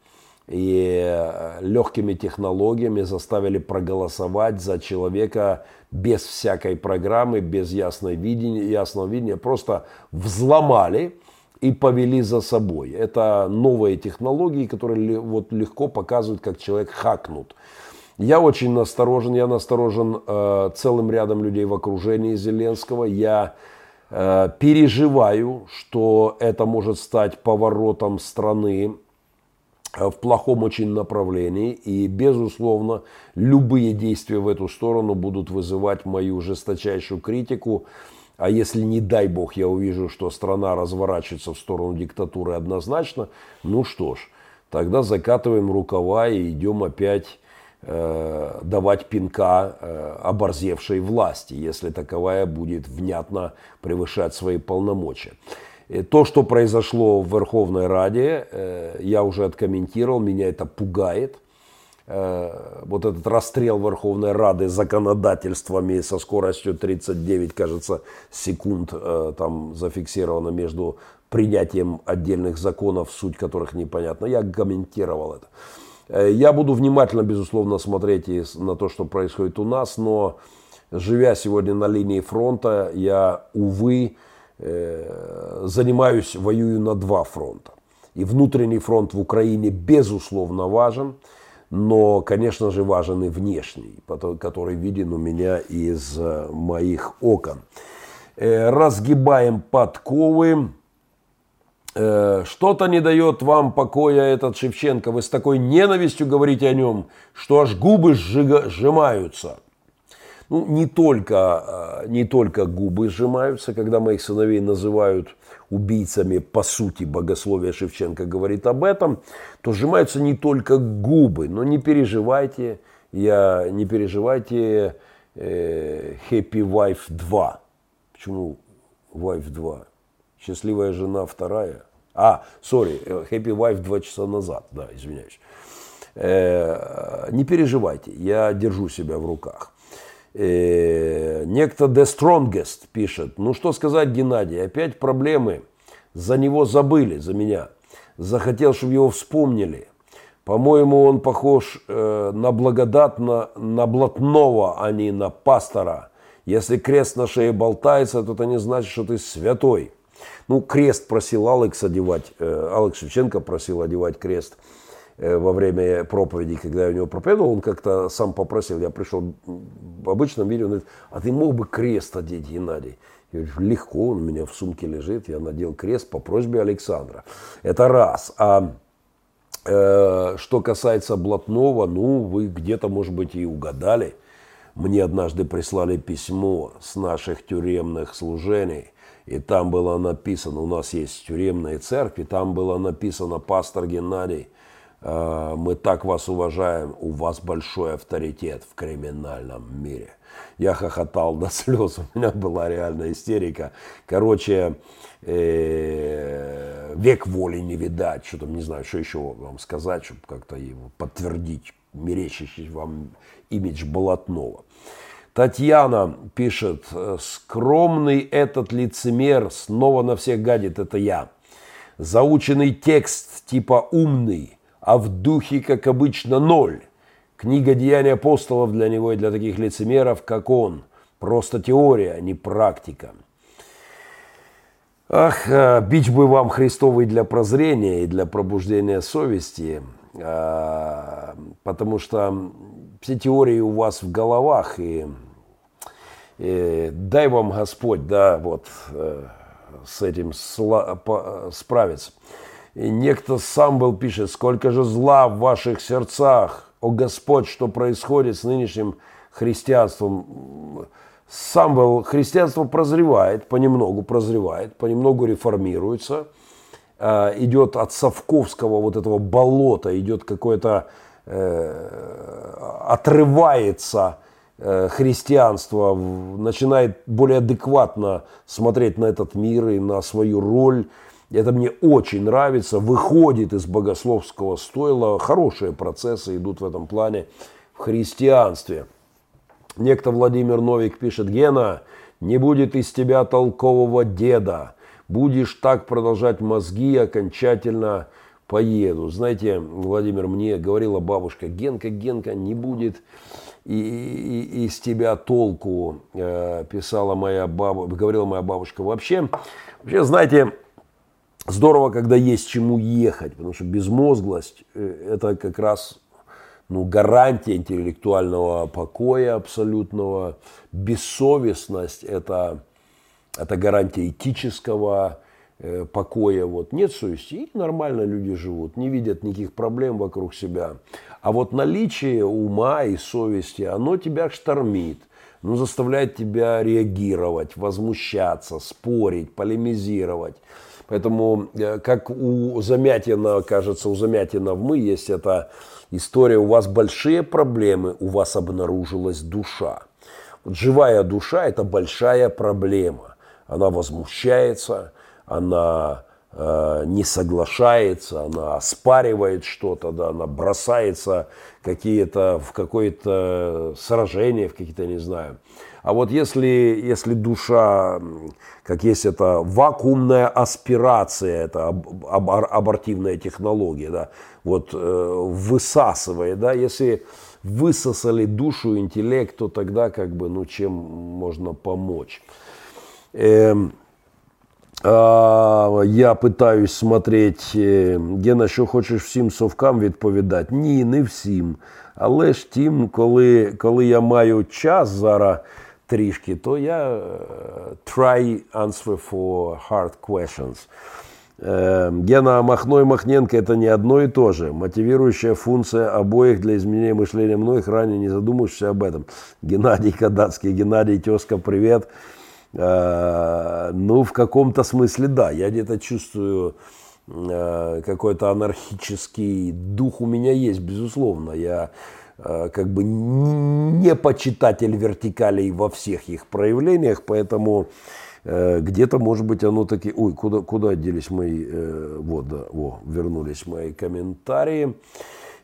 и э, легкими технологиями заставили проголосовать за человека без всякой программы, без ясного видения, ясного видения, просто взломали и повели за собой. Это новые технологии, которые вот легко показывают, как человек хакнут. Я очень насторожен, я насторожен э, целым рядом людей в окружении Зеленского. Я э, переживаю, что это может стать поворотом страны в плохом очень направлении. И, безусловно, любые действия в эту сторону будут вызывать мою жесточайшую критику. А если, не дай бог, я увижу, что страна разворачивается в сторону диктатуры однозначно, ну что ж, тогда закатываем рукава и идем опять э, давать пинка э, оборзевшей власти, если таковая будет внятно превышать свои полномочия. То, что произошло в Верховной Раде, э, я уже откомментировал, меня это пугает. Э, вот этот расстрел Верховной Рады законодательствами со скоростью 39, кажется, секунд э, там зафиксировано между принятием отдельных законов, суть которых непонятна. Я комментировал это. Я буду внимательно, безусловно, смотреть на то, что происходит у нас, но живя сегодня на линии фронта, я, увы, Э, занимаюсь, воюю на два фронта. И внутренний фронт в Украине безусловно важен, но, конечно же, важен и внешний, который виден у меня из э, моих окон. Э, разгибаем подковы. Что-то не дает вам покоя этот Шевченко. Вы с такой ненавистью говорите о нем, что аж губы сжимаются – ну, не только, а, не только губы сжимаются, когда моих сыновей называют убийцами, по сути, богословия Шевченко говорит об этом, то сжимаются не только губы, но не переживайте, я, не переживайте э, Happy Wife 2. Почему Wife 2? Счастливая жена вторая. А, сори, Happy Wife два часа назад, да, извиняюсь. Э, не переживайте, я держу себя в руках. Э, некто The Strongest пишет, ну что сказать, Геннадий, опять проблемы. За него забыли, за меня. Захотел, чтобы его вспомнили. По-моему, он похож э, на благодатно, на блатного, а не на пастора. Если крест на шее болтается, то это не значит, что ты святой. Ну, крест просил Алекс одевать, э, Алекс Шевченко просил одевать крест – Э, во время проповеди, когда я у него проповедовал, он как-то сам попросил, я пришел в обычном виде, он говорит, а ты мог бы крест одеть, Геннадий? Я говорю, легко, он у меня в сумке лежит, я надел крест по просьбе Александра. Это раз. А э, что касается блатного, ну, вы где-то, может быть, и угадали. Мне однажды прислали письмо с наших тюремных служений, и там было написано, у нас есть тюремные церкви, там было написано «Пастор Геннадий, Э, мы так вас уважаем, у вас большой авторитет в криминальном мире. Я хохотал до слез, у меня была реальная истерика. Короче, э, век воли не видать, что там, не знаю, что еще вам сказать, чтобы как-то его подтвердить мерещащий вам имидж Болотного. Татьяна пишет, скромный этот лицемер снова на всех гадит, это я. Заученный текст типа умный, а в духе, как обычно, ноль. Книга «Деяния апостолов» для него и для таких лицемеров, как он. Просто теория, а не практика. Ах, э, бич бы вам Христовый для прозрения и для пробуждения совести, э, потому что все теории у вас в головах, и, и дай вам Господь, да, вот э, с этим справиться. И некто сам был пишет, сколько же зла в ваших сердцах, о Господь, что происходит с нынешним христианством сам был, христианство прозревает, понемногу прозревает, понемногу реформируется, э, идет от совковского вот этого болота, идет какое-то, э, отрывается христианство, начинает более адекватно смотреть на этот мир и на свою роль. Это мне очень нравится, выходит из богословского стойла, хорошие процессы идут в этом плане в христианстве – Некто Владимир Новик пишет, Гена, не будет из тебя толкового деда. Будешь так продолжать мозги, окончательно поеду. Знаете, Владимир, мне говорила бабушка, Генка, Генка, не будет и, и, из тебя толку, э, писала моя бабушка, говорила моя бабушка. Вообще, вообще, знаете, здорово, когда есть чему ехать, потому что безмозглость э, – это как раз ну, гарантия интеллектуального покоя абсолютного. Бессовестность – это, это гарантия этического покоя. Вот. Нет совести, и нормально люди живут, не видят никаких проблем вокруг себя. А вот наличие ума и совести, оно тебя штормит, ну, заставляет тебя реагировать, возмущаться, спорить, полемизировать. Поэтому, э, как у Замятина, кажется, у Замятина в «Мы» есть это история, у вас большие проблемы, у вас обнаружилась душа. Вот живая душа – это большая проблема. Она возмущается, она э, не соглашается, она оспаривает что-то, да, она бросается какие-то, в какое-то сражение, в какие-то, не знаю. А вот если, если душа, как есть это вакуумная аспирация, это аб, аб, абортивная технология, да, вот э, высасывает, да, если высосали душу, интеллект, то тогда как бы, ну, чем можно помочь. Эм, а, я питаюсь смотреть, е, Гена, що хочеш всім совкам відповідати? Ні, не всім. Але ж тим, коли коли я маю час зараз трішки, то я try answer for hard questions. Гена Махно и Махненко – это не одно и то же. Мотивирующая функция обоих для изменения мышления многих, ранее не задумывавшихся об этом. Геннадий Кадацкий, Геннадий, тезка, привет. Ну, в каком-то смысле, да. Я где-то чувствую какой-то анархический дух у меня есть, безусловно. Я как бы не почитатель вертикалей во всех их проявлениях, поэтому Э, где-то, может быть, оно таки... Ой, куда, куда делись мои... Э, вот, да, о, вернулись мои комментарии.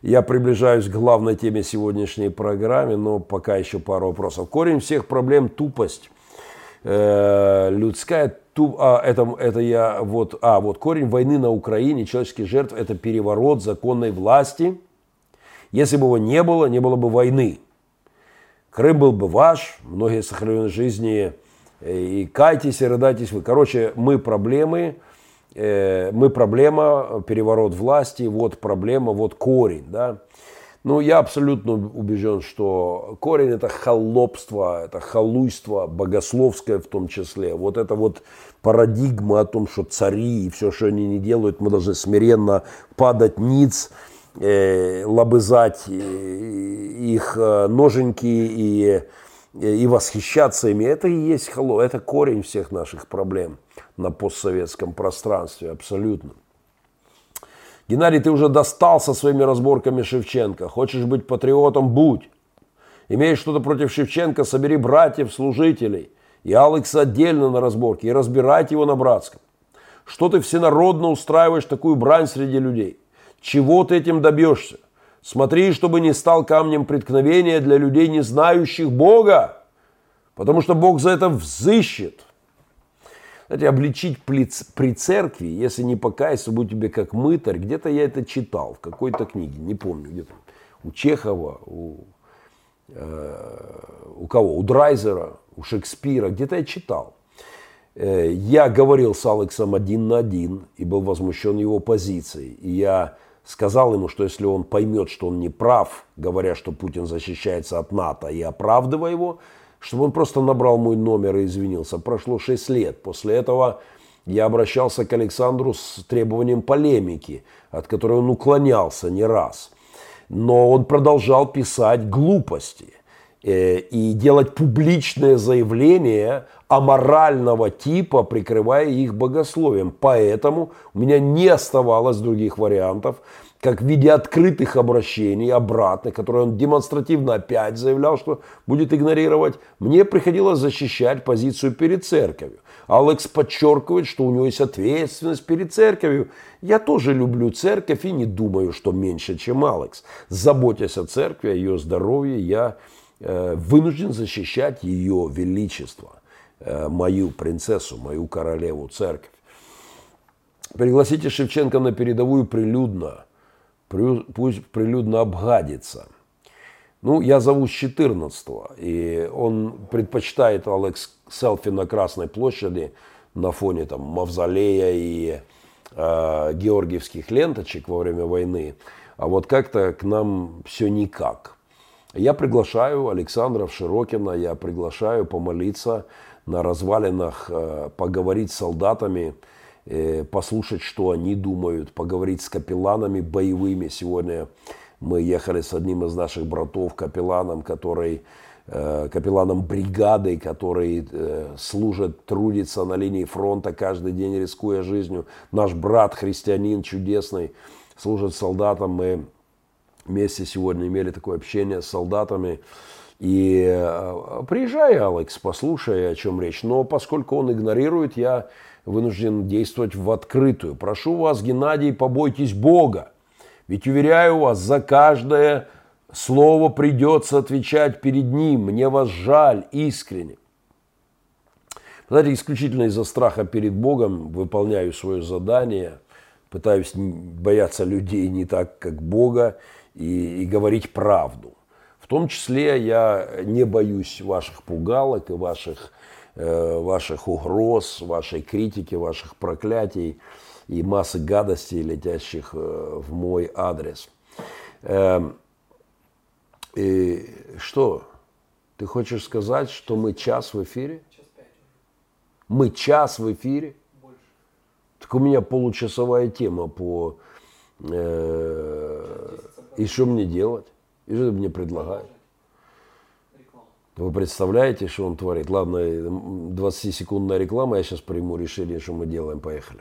Я приближаюсь к главной теме сегодняшней программы, но пока еще пару вопросов. Корень всех проблем – тупость. Э, людская туп... А, это, это я... Вот, а, вот корень войны на Украине, человеческих жертв – это переворот законной власти. Если бы его не было, не было бы войны. Крым был бы ваш, многие сохраненные жизни и кайтесь, и рыдайтесь вы. Короче, мы проблемы, э, мы проблема, переворот власти, вот проблема, вот корень, да. Ну, я абсолютно убежден, что корень это холопство, это халуйство, богословское в том числе. Вот это вот парадигма о том, что цари и все, что они не делают, мы должны смиренно падать ниц, э, лобызать э, их э, ноженьки и и восхищаться ими, это и есть холо, это корень всех наших проблем на постсоветском пространстве, абсолютно. Геннадий, ты уже достал со своими разборками Шевченко. Хочешь быть патриотом – будь. Имеешь что-то против Шевченко – собери братьев, служителей. И Алекса отдельно на разборке, и разбирайте его на братском. Что ты всенародно устраиваешь такую брань среди людей? Чего ты этим добьешься? Смотри, чтобы не стал камнем преткновения для людей, не знающих Бога. Потому что Бог за это взыщет. Знаете, обличить при церкви, если не покаяться, будет тебе как мытарь. Где-то я это читал, в какой-то книге, не помню, где-то у Чехова, у, э, у кого, у Драйзера, у Шекспира, где-то я читал. Э, я говорил с Алексом один на один и был возмущен его позицией. И я сказал ему, что если он поймет, что он не прав, говоря, что Путин защищается от НАТО и оправдывая его, чтобы он просто набрал мой номер и извинился. Прошло 6 лет. После этого я обращался к Александру с требованием полемики, от которой он уклонялся не раз. Но он продолжал писать глупости э, и делать публичные заявления аморального типа, прикрывая их богословием. Поэтому у меня не оставалось других вариантов, как в виде открытых обращений обратных, которые он демонстративно опять заявлял, что будет игнорировать, мне приходилось защищать позицию перед церковью. Алекс подчеркивает, что у него есть ответственность перед церковью. Я тоже люблю церковь и не думаю, что меньше, чем Алекс. Заботясь о церкви, о ее здоровье, я э, вынужден защищать ее величество, э, мою принцессу, мою королеву церковь. Пригласите Шевченко на передовую прилюдно пусть прилюдно обгадится. Ну, я зову с 14 и он предпочитает Алекс селфи на Красной площади на фоне там мавзолея и э, георгиевских ленточек во время войны. А вот как-то к нам все никак. Я приглашаю Александра Широкина, я приглашаю помолиться на развалинах, э, поговорить с солдатами, послушать, что они думают, поговорить с капелланами боевыми. Сегодня мы ехали с одним из наших братов, капелланом, который э, капелланом бригады, который э, служит, трудится на линии фронта каждый день, рискуя жизнью. Наш брат, христианин чудесный, служит солдатам. Мы вместе сегодня имели такое общение с солдатами. И приезжай, Алекс, послушай, о чем речь. Но поскольку он игнорирует, я вынужден действовать в открытую. Прошу вас, Геннадий, побойтесь Бога. Ведь, уверяю вас, за каждое слово придется отвечать перед Ним. Мне вас жаль искренне. Знаете, исключительно из-за страха перед Богом выполняю свое задание, пытаюсь бояться людей не так, как Бога, и, и говорить правду. В том числе я не боюсь ваших пугалок и ваших ваших угроз, вашей критики, ваших проклятий и массы гадостей, летящих э, в мой адрес. Эм, и что? Ты хочешь сказать, что мы час в эфире? Мы час в эфире? Больше. Так у меня получасовая тема по... Э, и что мне делать? И что ты мне предлагаешь? Вы представляете, что он творит? Ладно, 20-секундная реклама, я сейчас приму решение, что мы делаем. Поехали.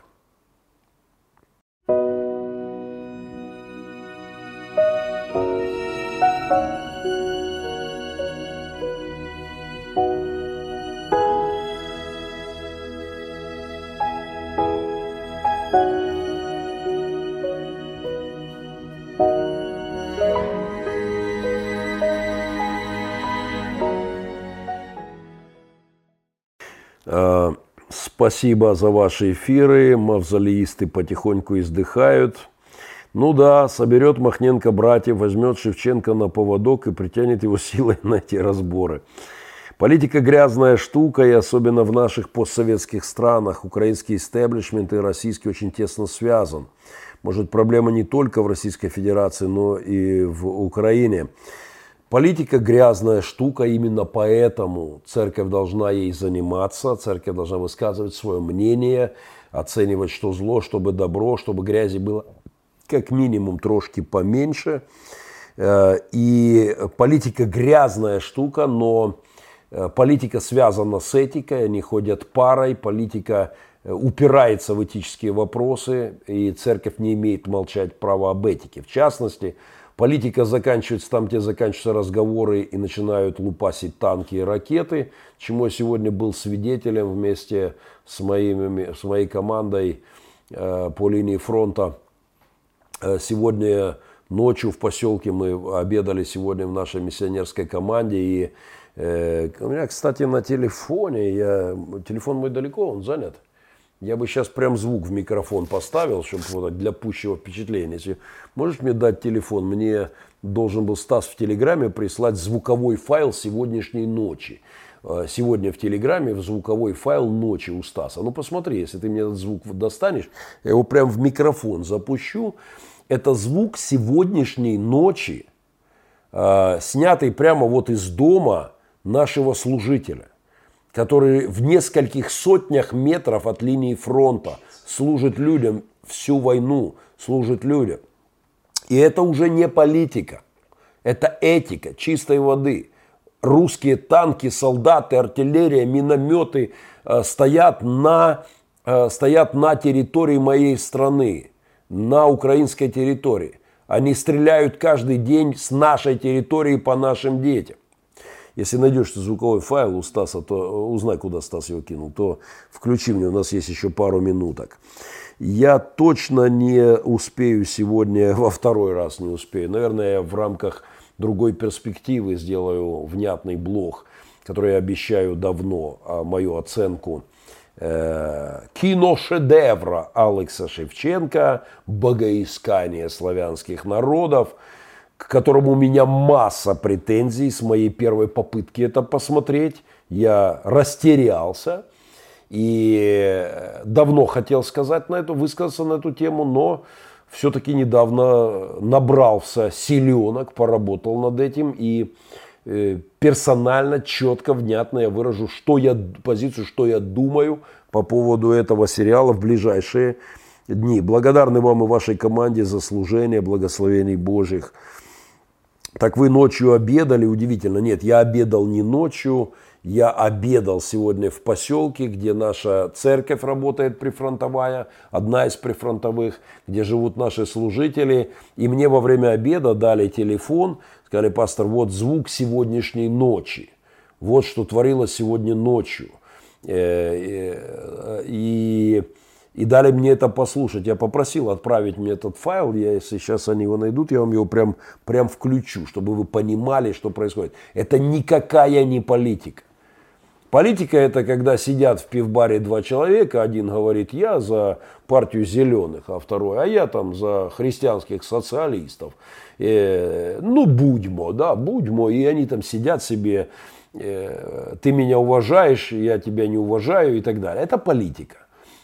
Спасибо за ваши эфиры. Мавзолеисты потихоньку издыхают. Ну да, соберет Махненко братьев, возьмет Шевченко на поводок и притянет его силой на эти разборы. Политика грязная штука, и особенно в наших постсоветских странах украинский истеблишмент и российский очень тесно связан. Может, проблема не только в Российской Федерации, но и в Украине. Политика грязная штука, именно поэтому церковь должна ей заниматься, церковь должна высказывать свое мнение, оценивать, что зло, чтобы добро, чтобы грязи было как минимум трошки поменьше. Э, и политика грязная штука, но э, политика связана с этикой, они ходят парой, политика э, упирается в этические вопросы, и церковь не имеет молчать права об этике. В частности, Политика заканчивается там, где заканчиваются разговоры и начинают лупасить танки и ракеты, чему я сегодня был свидетелем вместе с, моими, с моей командой э, по линии фронта. Э, сегодня ночью в поселке мы обедали сегодня в нашей миссионерской команде, и Э, у меня, кстати, на телефоне, я, телефон мой далеко, он занят. Я бы сейчас прям звук в микрофон поставил, чтобы вот для пущего впечатления. Если можешь мне дать телефон, мне должен был Стас в Телеграме прислать звуковой файл сегодняшней ночи. Э, сегодня в Телеграме в звуковой файл ночи у Стаса. Ну посмотри, если ты мне этот звук достанешь, я его прям в микрофон запущу. Это звук сегодняшней ночи, э, снятый прямо вот из дома нашего служителя, который в нескольких сотнях метров от линии фронта служит людям всю войну, служит людям. И это уже не политика, это этика чистой воды. Русские танки, солдаты, артиллерия, минометы э, стоят на, э, стоят на территории моей страны, на украинской территории. Они стреляют каждый день с нашей территории по нашим детям. Если найдешь звуковой файл у Стаса, то э, узнай, куда Стас его кинул, то включи мне, у нас есть еще пару минуток. Я точно не успею сегодня, во второй раз не успею. Наверное, я в рамках другой перспективы сделаю внятный блог, который я обещаю давно, а мою оценку э, киношедевра Алекса Шевченко «Богоискание славянских народов», к которому у меня масса претензий с моей первой попытки это посмотреть. Я растерялся и давно хотел сказать на эту, высказаться на эту тему, но все-таки недавно набрался силенок, поработал над этим и э, персонально, четко, внятно я выражу, что я, позицию, что я думаю по поводу этого сериала в ближайшие дни. Благодарны вам и вашей команде за служение, благословений Божьих. Так вы ночью обедали? Удивительно. Нет, я обедал не ночью. Я обедал сегодня в поселке, где наша церковь работает прифронтовая, одна из прифронтовых, где живут наши служители. И мне во время обеда дали телефон, сказали, пастор, вот звук сегодняшней ночи. Вот что творилось сегодня ночью. Э, э, и и дали мне это послушать. Я попросил отправить мне этот файл. Я, если сейчас они его найдут, я вам его прям, прям включу, чтобы вы понимали, что происходит. Это никакая не политика. Политика это когда сидят в пивбаре два человека, один говорит я за партию зеленых, а второй, а я там за христианских социалистов. Э, ну, будьмо, да, будьмо, и они там сидят себе, э, ты меня уважаешь, я тебя не уважаю и так далее. Это политика.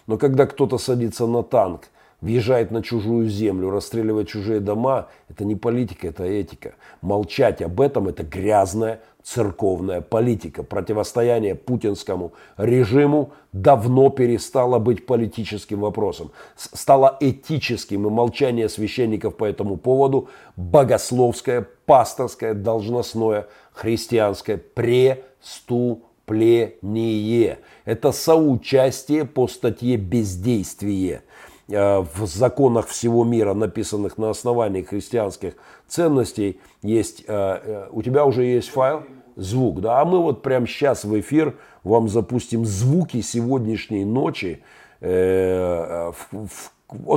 Но когда кто-то садится на танк, въезжает на чужую землю, расстреливает чужие дома, это не политика, это этика. Молчать об этом – это грязная церковная политика. Противостояние путинскому режиму давно перестало быть политическим вопросом. Стало этическим, и молчание священников по этому поводу богословское, пасторское, должностное, христианское преступление. Это соучастие по статье «Бездействие» э, в законах всего мира, написанных на основании христианских ценностей, есть, э, э, у тебя уже есть файл, звук, да, а мы вот прямо сейчас в эфир вам запустим звуки сегодняшней ночи, вот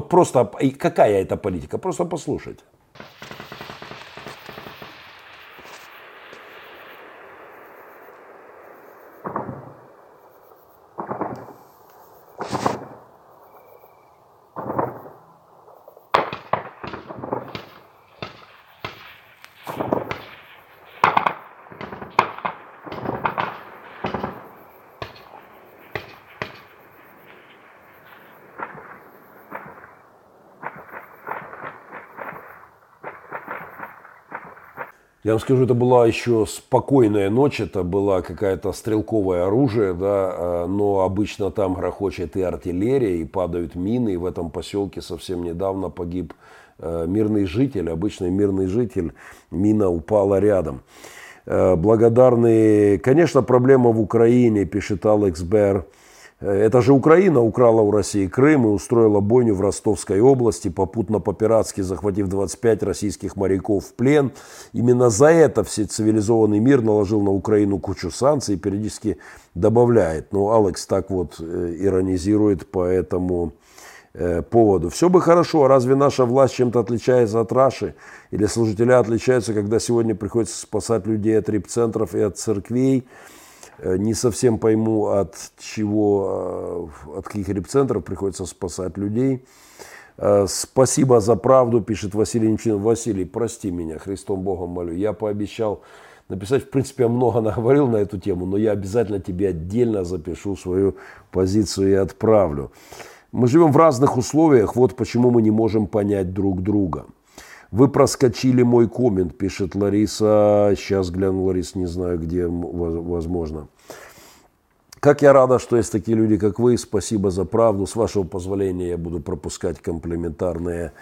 просто, какая это политика, просто послушайте. Я вам скажу, это была еще спокойная ночь, это была какая-то стрелковое оружие, да, а, но обычно там грохочет и артиллерия, и падают мины, и в этом поселке совсем недавно погиб э, мирный житель, обычный мирный житель, мина упала рядом. Э, благодарны, конечно, проблема в Украине, пишет Алекс Бер, это же Украина украла у России Крым и устроила бойню в Ростовской области, попутно по-пиратски захватив 25 российских моряков в плен. Именно за это все цивилизованный мир наложил на Украину кучу санкций и периодически добавляет. Но Алекс так вот э, иронизирует по этому э, поводу. Все бы хорошо, а разве наша власть чем-то отличается от Раши? Или служителя отличаются, когда сегодня приходится спасать людей от репцентров и от церквей? Э, не совсем пойму, от чего, э, от каких репцентров приходится спасать людей. Э, спасибо за правду, пишет Василий Немчин. Василий, прости меня, Христом Богом молю. Я пообещал написать, в принципе, я много наговорил на эту тему, но я обязательно тебе отдельно запишу свою позицию и отправлю. Мы живем в разных условиях, вот почему мы не можем понять друг друга. Вы проскочили мой коммент, пишет Лариса. Сейчас гляну, Ларис, не знаю, где, возможно. Как я рада, что есть такие люди, как вы. Спасибо за правду. С вашего позволения я буду пропускать комплементарные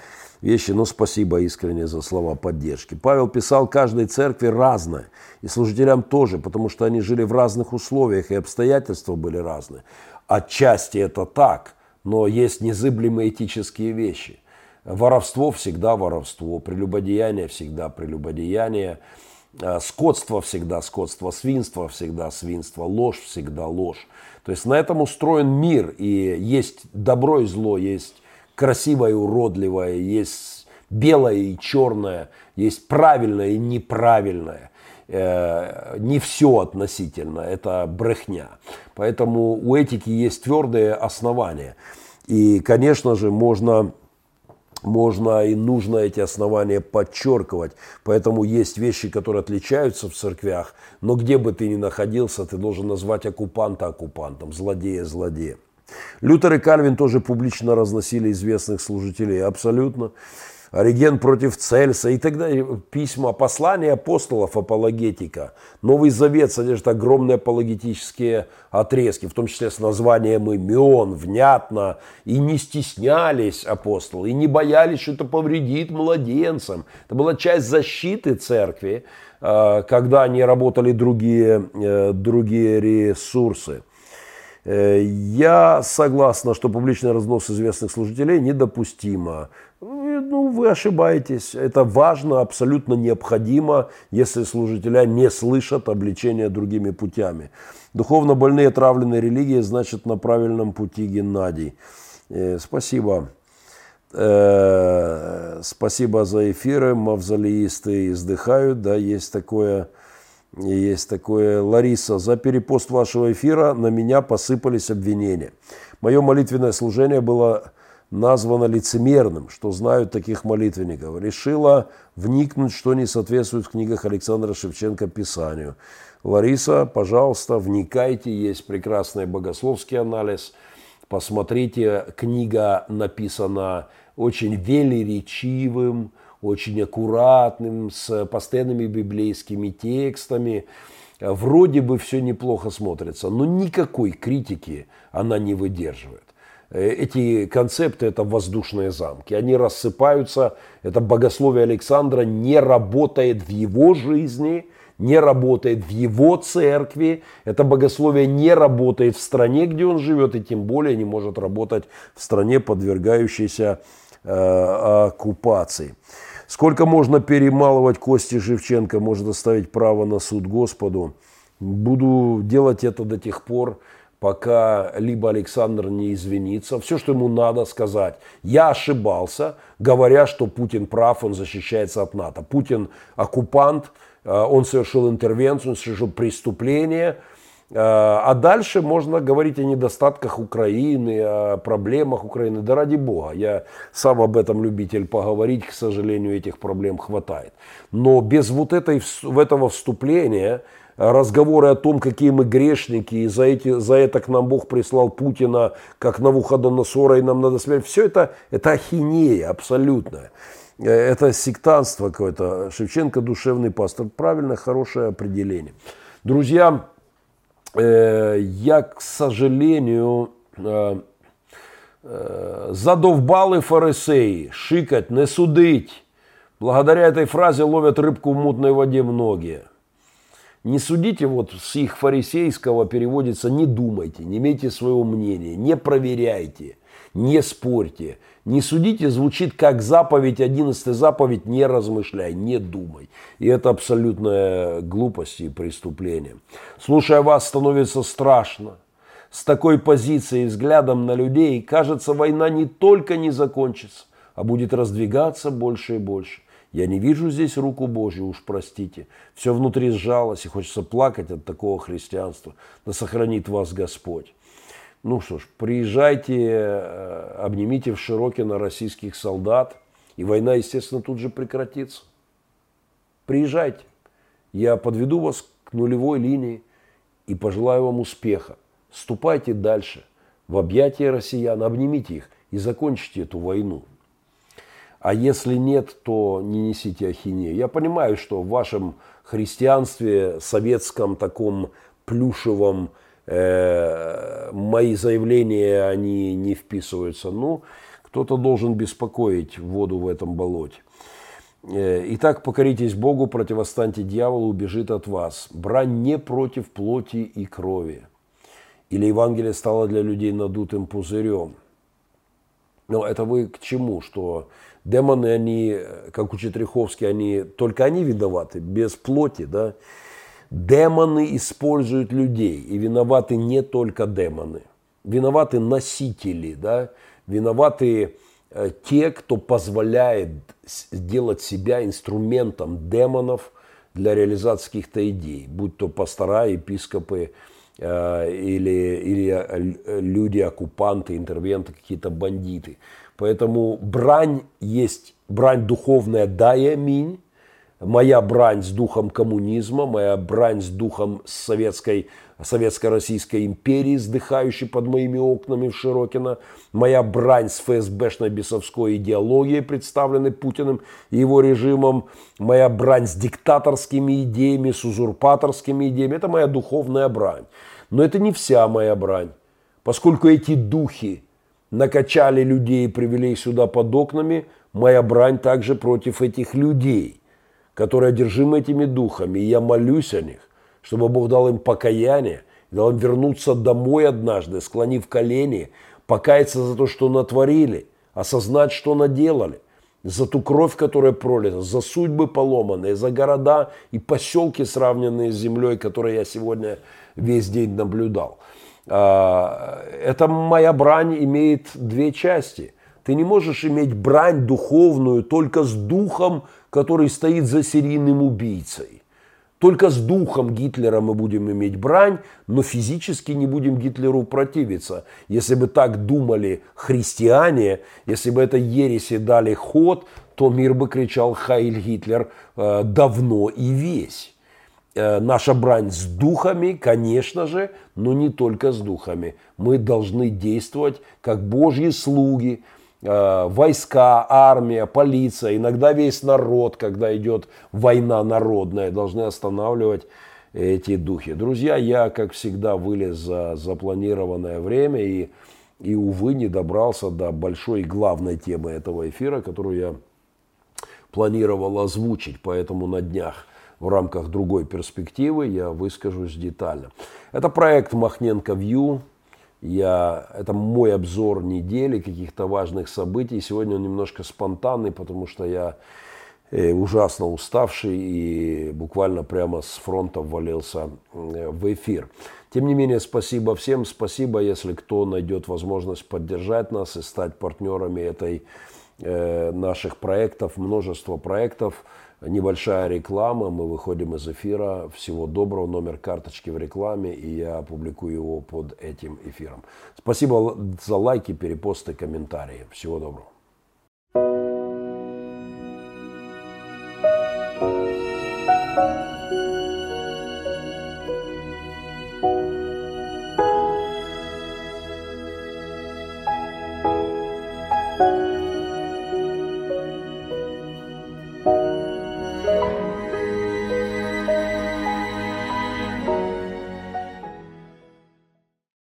вещи, но спасибо искренне за слова поддержки. Павел писал, каждой церкви разное, и служителям тоже, потому что они жили в разных условиях, и обстоятельства были разные. Отчасти это так, но есть незыблемые этические вещи. Воровство всегда воровство, прелюбодеяние всегда прелюбодеяние – Э, скотство всегда скотство, свинство всегда свинство, ложь всегда ложь. То есть на этом устроен мир, и есть добро и зло, есть красивое и уродливое, есть белое и черное, есть правильное и неправильное. Э, не все относительно, это брехня. Поэтому у этики есть твердые основания. И, конечно же, можно можно и нужно эти основания подчеркивать. Поэтому есть вещи, которые отличаются в церквях, но где бы ты ни находился, ты должен назвать оккупанта оккупантом, злодея злодеем. Лютер и Кальвин тоже публично разносили известных служителей, абсолютно. Ориген против Цельса и так далее. Письма, послания апостолов, апологетика. Новый Завет содержит огромные апологетические отрезки, в том числе с названием имен, внятно. И не стеснялись апостолы, и не боялись, что это повредит младенцам. Это была часть защиты церкви, э, когда они работали другие, э, другие ресурсы. Э, я согласна, что публичный разнос известных служителей недопустимо. Ну, вы ошибаетесь. Это важно, абсолютно необходимо, если служителя не слышат обличения другими путями. Духовно больные, отравленные религией, значит, на правильном пути Геннадий. Э, спасибо. Э, спасибо за эфиры. Мавзолеисты издыхают. Да, есть такое. Есть такое. Лариса, за перепост вашего эфира на меня посыпались обвинения. Мое молитвенное служение было названо лицемерным, что знают таких молитвенников, решила вникнуть, что не соответствует в книгах Александра Шевченко Писанию. Лариса, пожалуйста, вникайте, есть прекрасный богословский анализ. Посмотрите, книга написана очень велеречивым, очень аккуратным, с постоянными библейскими текстами. Вроде бы все неплохо смотрится, но никакой критики она не выдерживает. Э, эти концепты – это воздушные замки. Они рассыпаются. Это богословие Александра не работает в его жизни, не работает в его церкви. Это богословие не работает в стране, где он живет, и тем более не может работать в стране, подвергающейся э, оккупации. Сколько можно перемалывать кости Шевченко, может оставить право на суд Господу. Буду делать это до тех пор, пока либо Александр не извинится. Все, что ему надо сказать. Я ошибался, говоря, что Путин прав, он защищается от НАТО. Путин оккупант, э, он совершил интервенцию, он совершил преступление. Э, а дальше можно говорить о недостатках Украины, о проблемах Украины. Да ради бога, я сам об этом любитель поговорить, к сожалению, этих проблем хватает. Но без вот этой, этого вступления разговоры о том, какие мы грешники, и за, эти, за это к нам Бог прислал Путина, как Навуходоносора, и нам надо смерть. Все это, это ахинея абсолютная. Э, это сектантство какое-то. Шевченко душевный пастор. Правильно, хорошее определение. Друзья, э, я, к сожалению, э, задовбали фарисеи, шикать, не судить. Благодаря этой фразе ловят рыбку в мутной воде многие. Не судите, вот с их фарисейского переводится «не думайте, не имейте своего мнения, не проверяйте, не спорьте». Не судите звучит как заповедь, 11 заповедь «не размышляй, не думай». И это абсолютная глупость и преступление. Слушая вас, становится страшно. с такой позицией взглядом на людей, кажется, война не только не закончится, а будет раздвигаться больше и больше. Я не вижу здесь руку Божью, уж простите. Все внутри сжалось, и хочется плакать от такого христианства. Да сохранит вас Господь. Ну что ж, приезжайте, э, обнимите в Широкино российских солдат, и война, естественно, тут же прекратится. Приезжайте. Я подведу вас к нулевой линии и пожелаю вам успеха. Ступайте дальше в объятия россиян, обнимите их и закончите эту войну. А если нет, то не несите ахинею. Я понимаю, что в вашем христианстве, советском таком плюшевом, мои заявления, они не вписываются. Ну, кто-то должен беспокоить воду в этом болоте. Э, Итак, покоритесь Богу, противостаньте дьяволу, убежит от вас. Брань не против плоти и крови. Или Евангелие стало для людей надутым пузырем. Но это вы к чему? Что демоны, они, как учит Риховский, они, только они виноваты, без плоти, да? Демоны используют людей, и виноваты не только демоны. Виноваты носители, да? Виноваты Э, те, кто позволяет сделать себя инструментом демонов для реализации каких-то идей, будь то пастора, епископы э, или, или э, люди, оккупанты, интервенты, какие-то бандиты. Поэтому брань есть, брань духовная, да и аминь, моя брань с духом коммунизма, моя брань с духом советской, советско-российской империи, сдыхающей под моими окнами в Широкино, моя брань с ФСБшной бесовской идеологией, представленной Путиным и его режимом, моя брань с диктаторскими идеями, с узурпаторскими идеями, это моя духовная брань. Но это не вся моя брань, поскольку эти духи накачали людей и привели сюда под окнами, моя брань также против этих людей которые одержимы этими духами. И я молюсь о них, чтобы Бог дал им покаяние, дал им вернуться домой однажды, склонив колени, покаяться за то, что натворили, осознать, что наделали, за ту кровь, которая пролита, за судьбы поломанные, за города и поселки, сравненные с землей, которые я сегодня весь день наблюдал. А, эта моя брань имеет две части. Ты не можешь иметь брань духовную только с духом, который стоит за серийным убийцей. Только с духом Гитлера мы будем иметь брань, но физически не будем Гитлеру противиться. Если бы так думали христиане, если бы это ереси дали ход, то мир бы кричал «Хайль Гитлер» э, давно и весь. Э, наша брань с духами, конечно же, но не только с духами. Мы должны действовать как Божьи слуги – войска, армия, полиция, иногда весь народ, когда идет война народная, должны останавливать эти духи. Друзья, я, как всегда, вылез за запланированное время и, и, увы, не добрался до большой главной темы этого эфира, которую я планировал озвучить, поэтому на днях в рамках другой перспективы я выскажусь детально. Это проект Махненко Вью, я, это мой обзор недели, каких-то важных событий. Сегодня он немножко спонтанный, потому что я э, ужасно уставший и буквально прямо с фронта ввалился э, в эфир. Тем не менее, спасибо всем. Спасибо, если кто найдет возможность поддержать нас и стать партнерами этой, э, наших проектов, множество проектов небольшая реклама, мы выходим из эфира. Всего доброго, номер карточки в рекламе, и я опубликую его под этим эфиром. Спасибо за лайки, перепосты, комментарии. Всего доброго.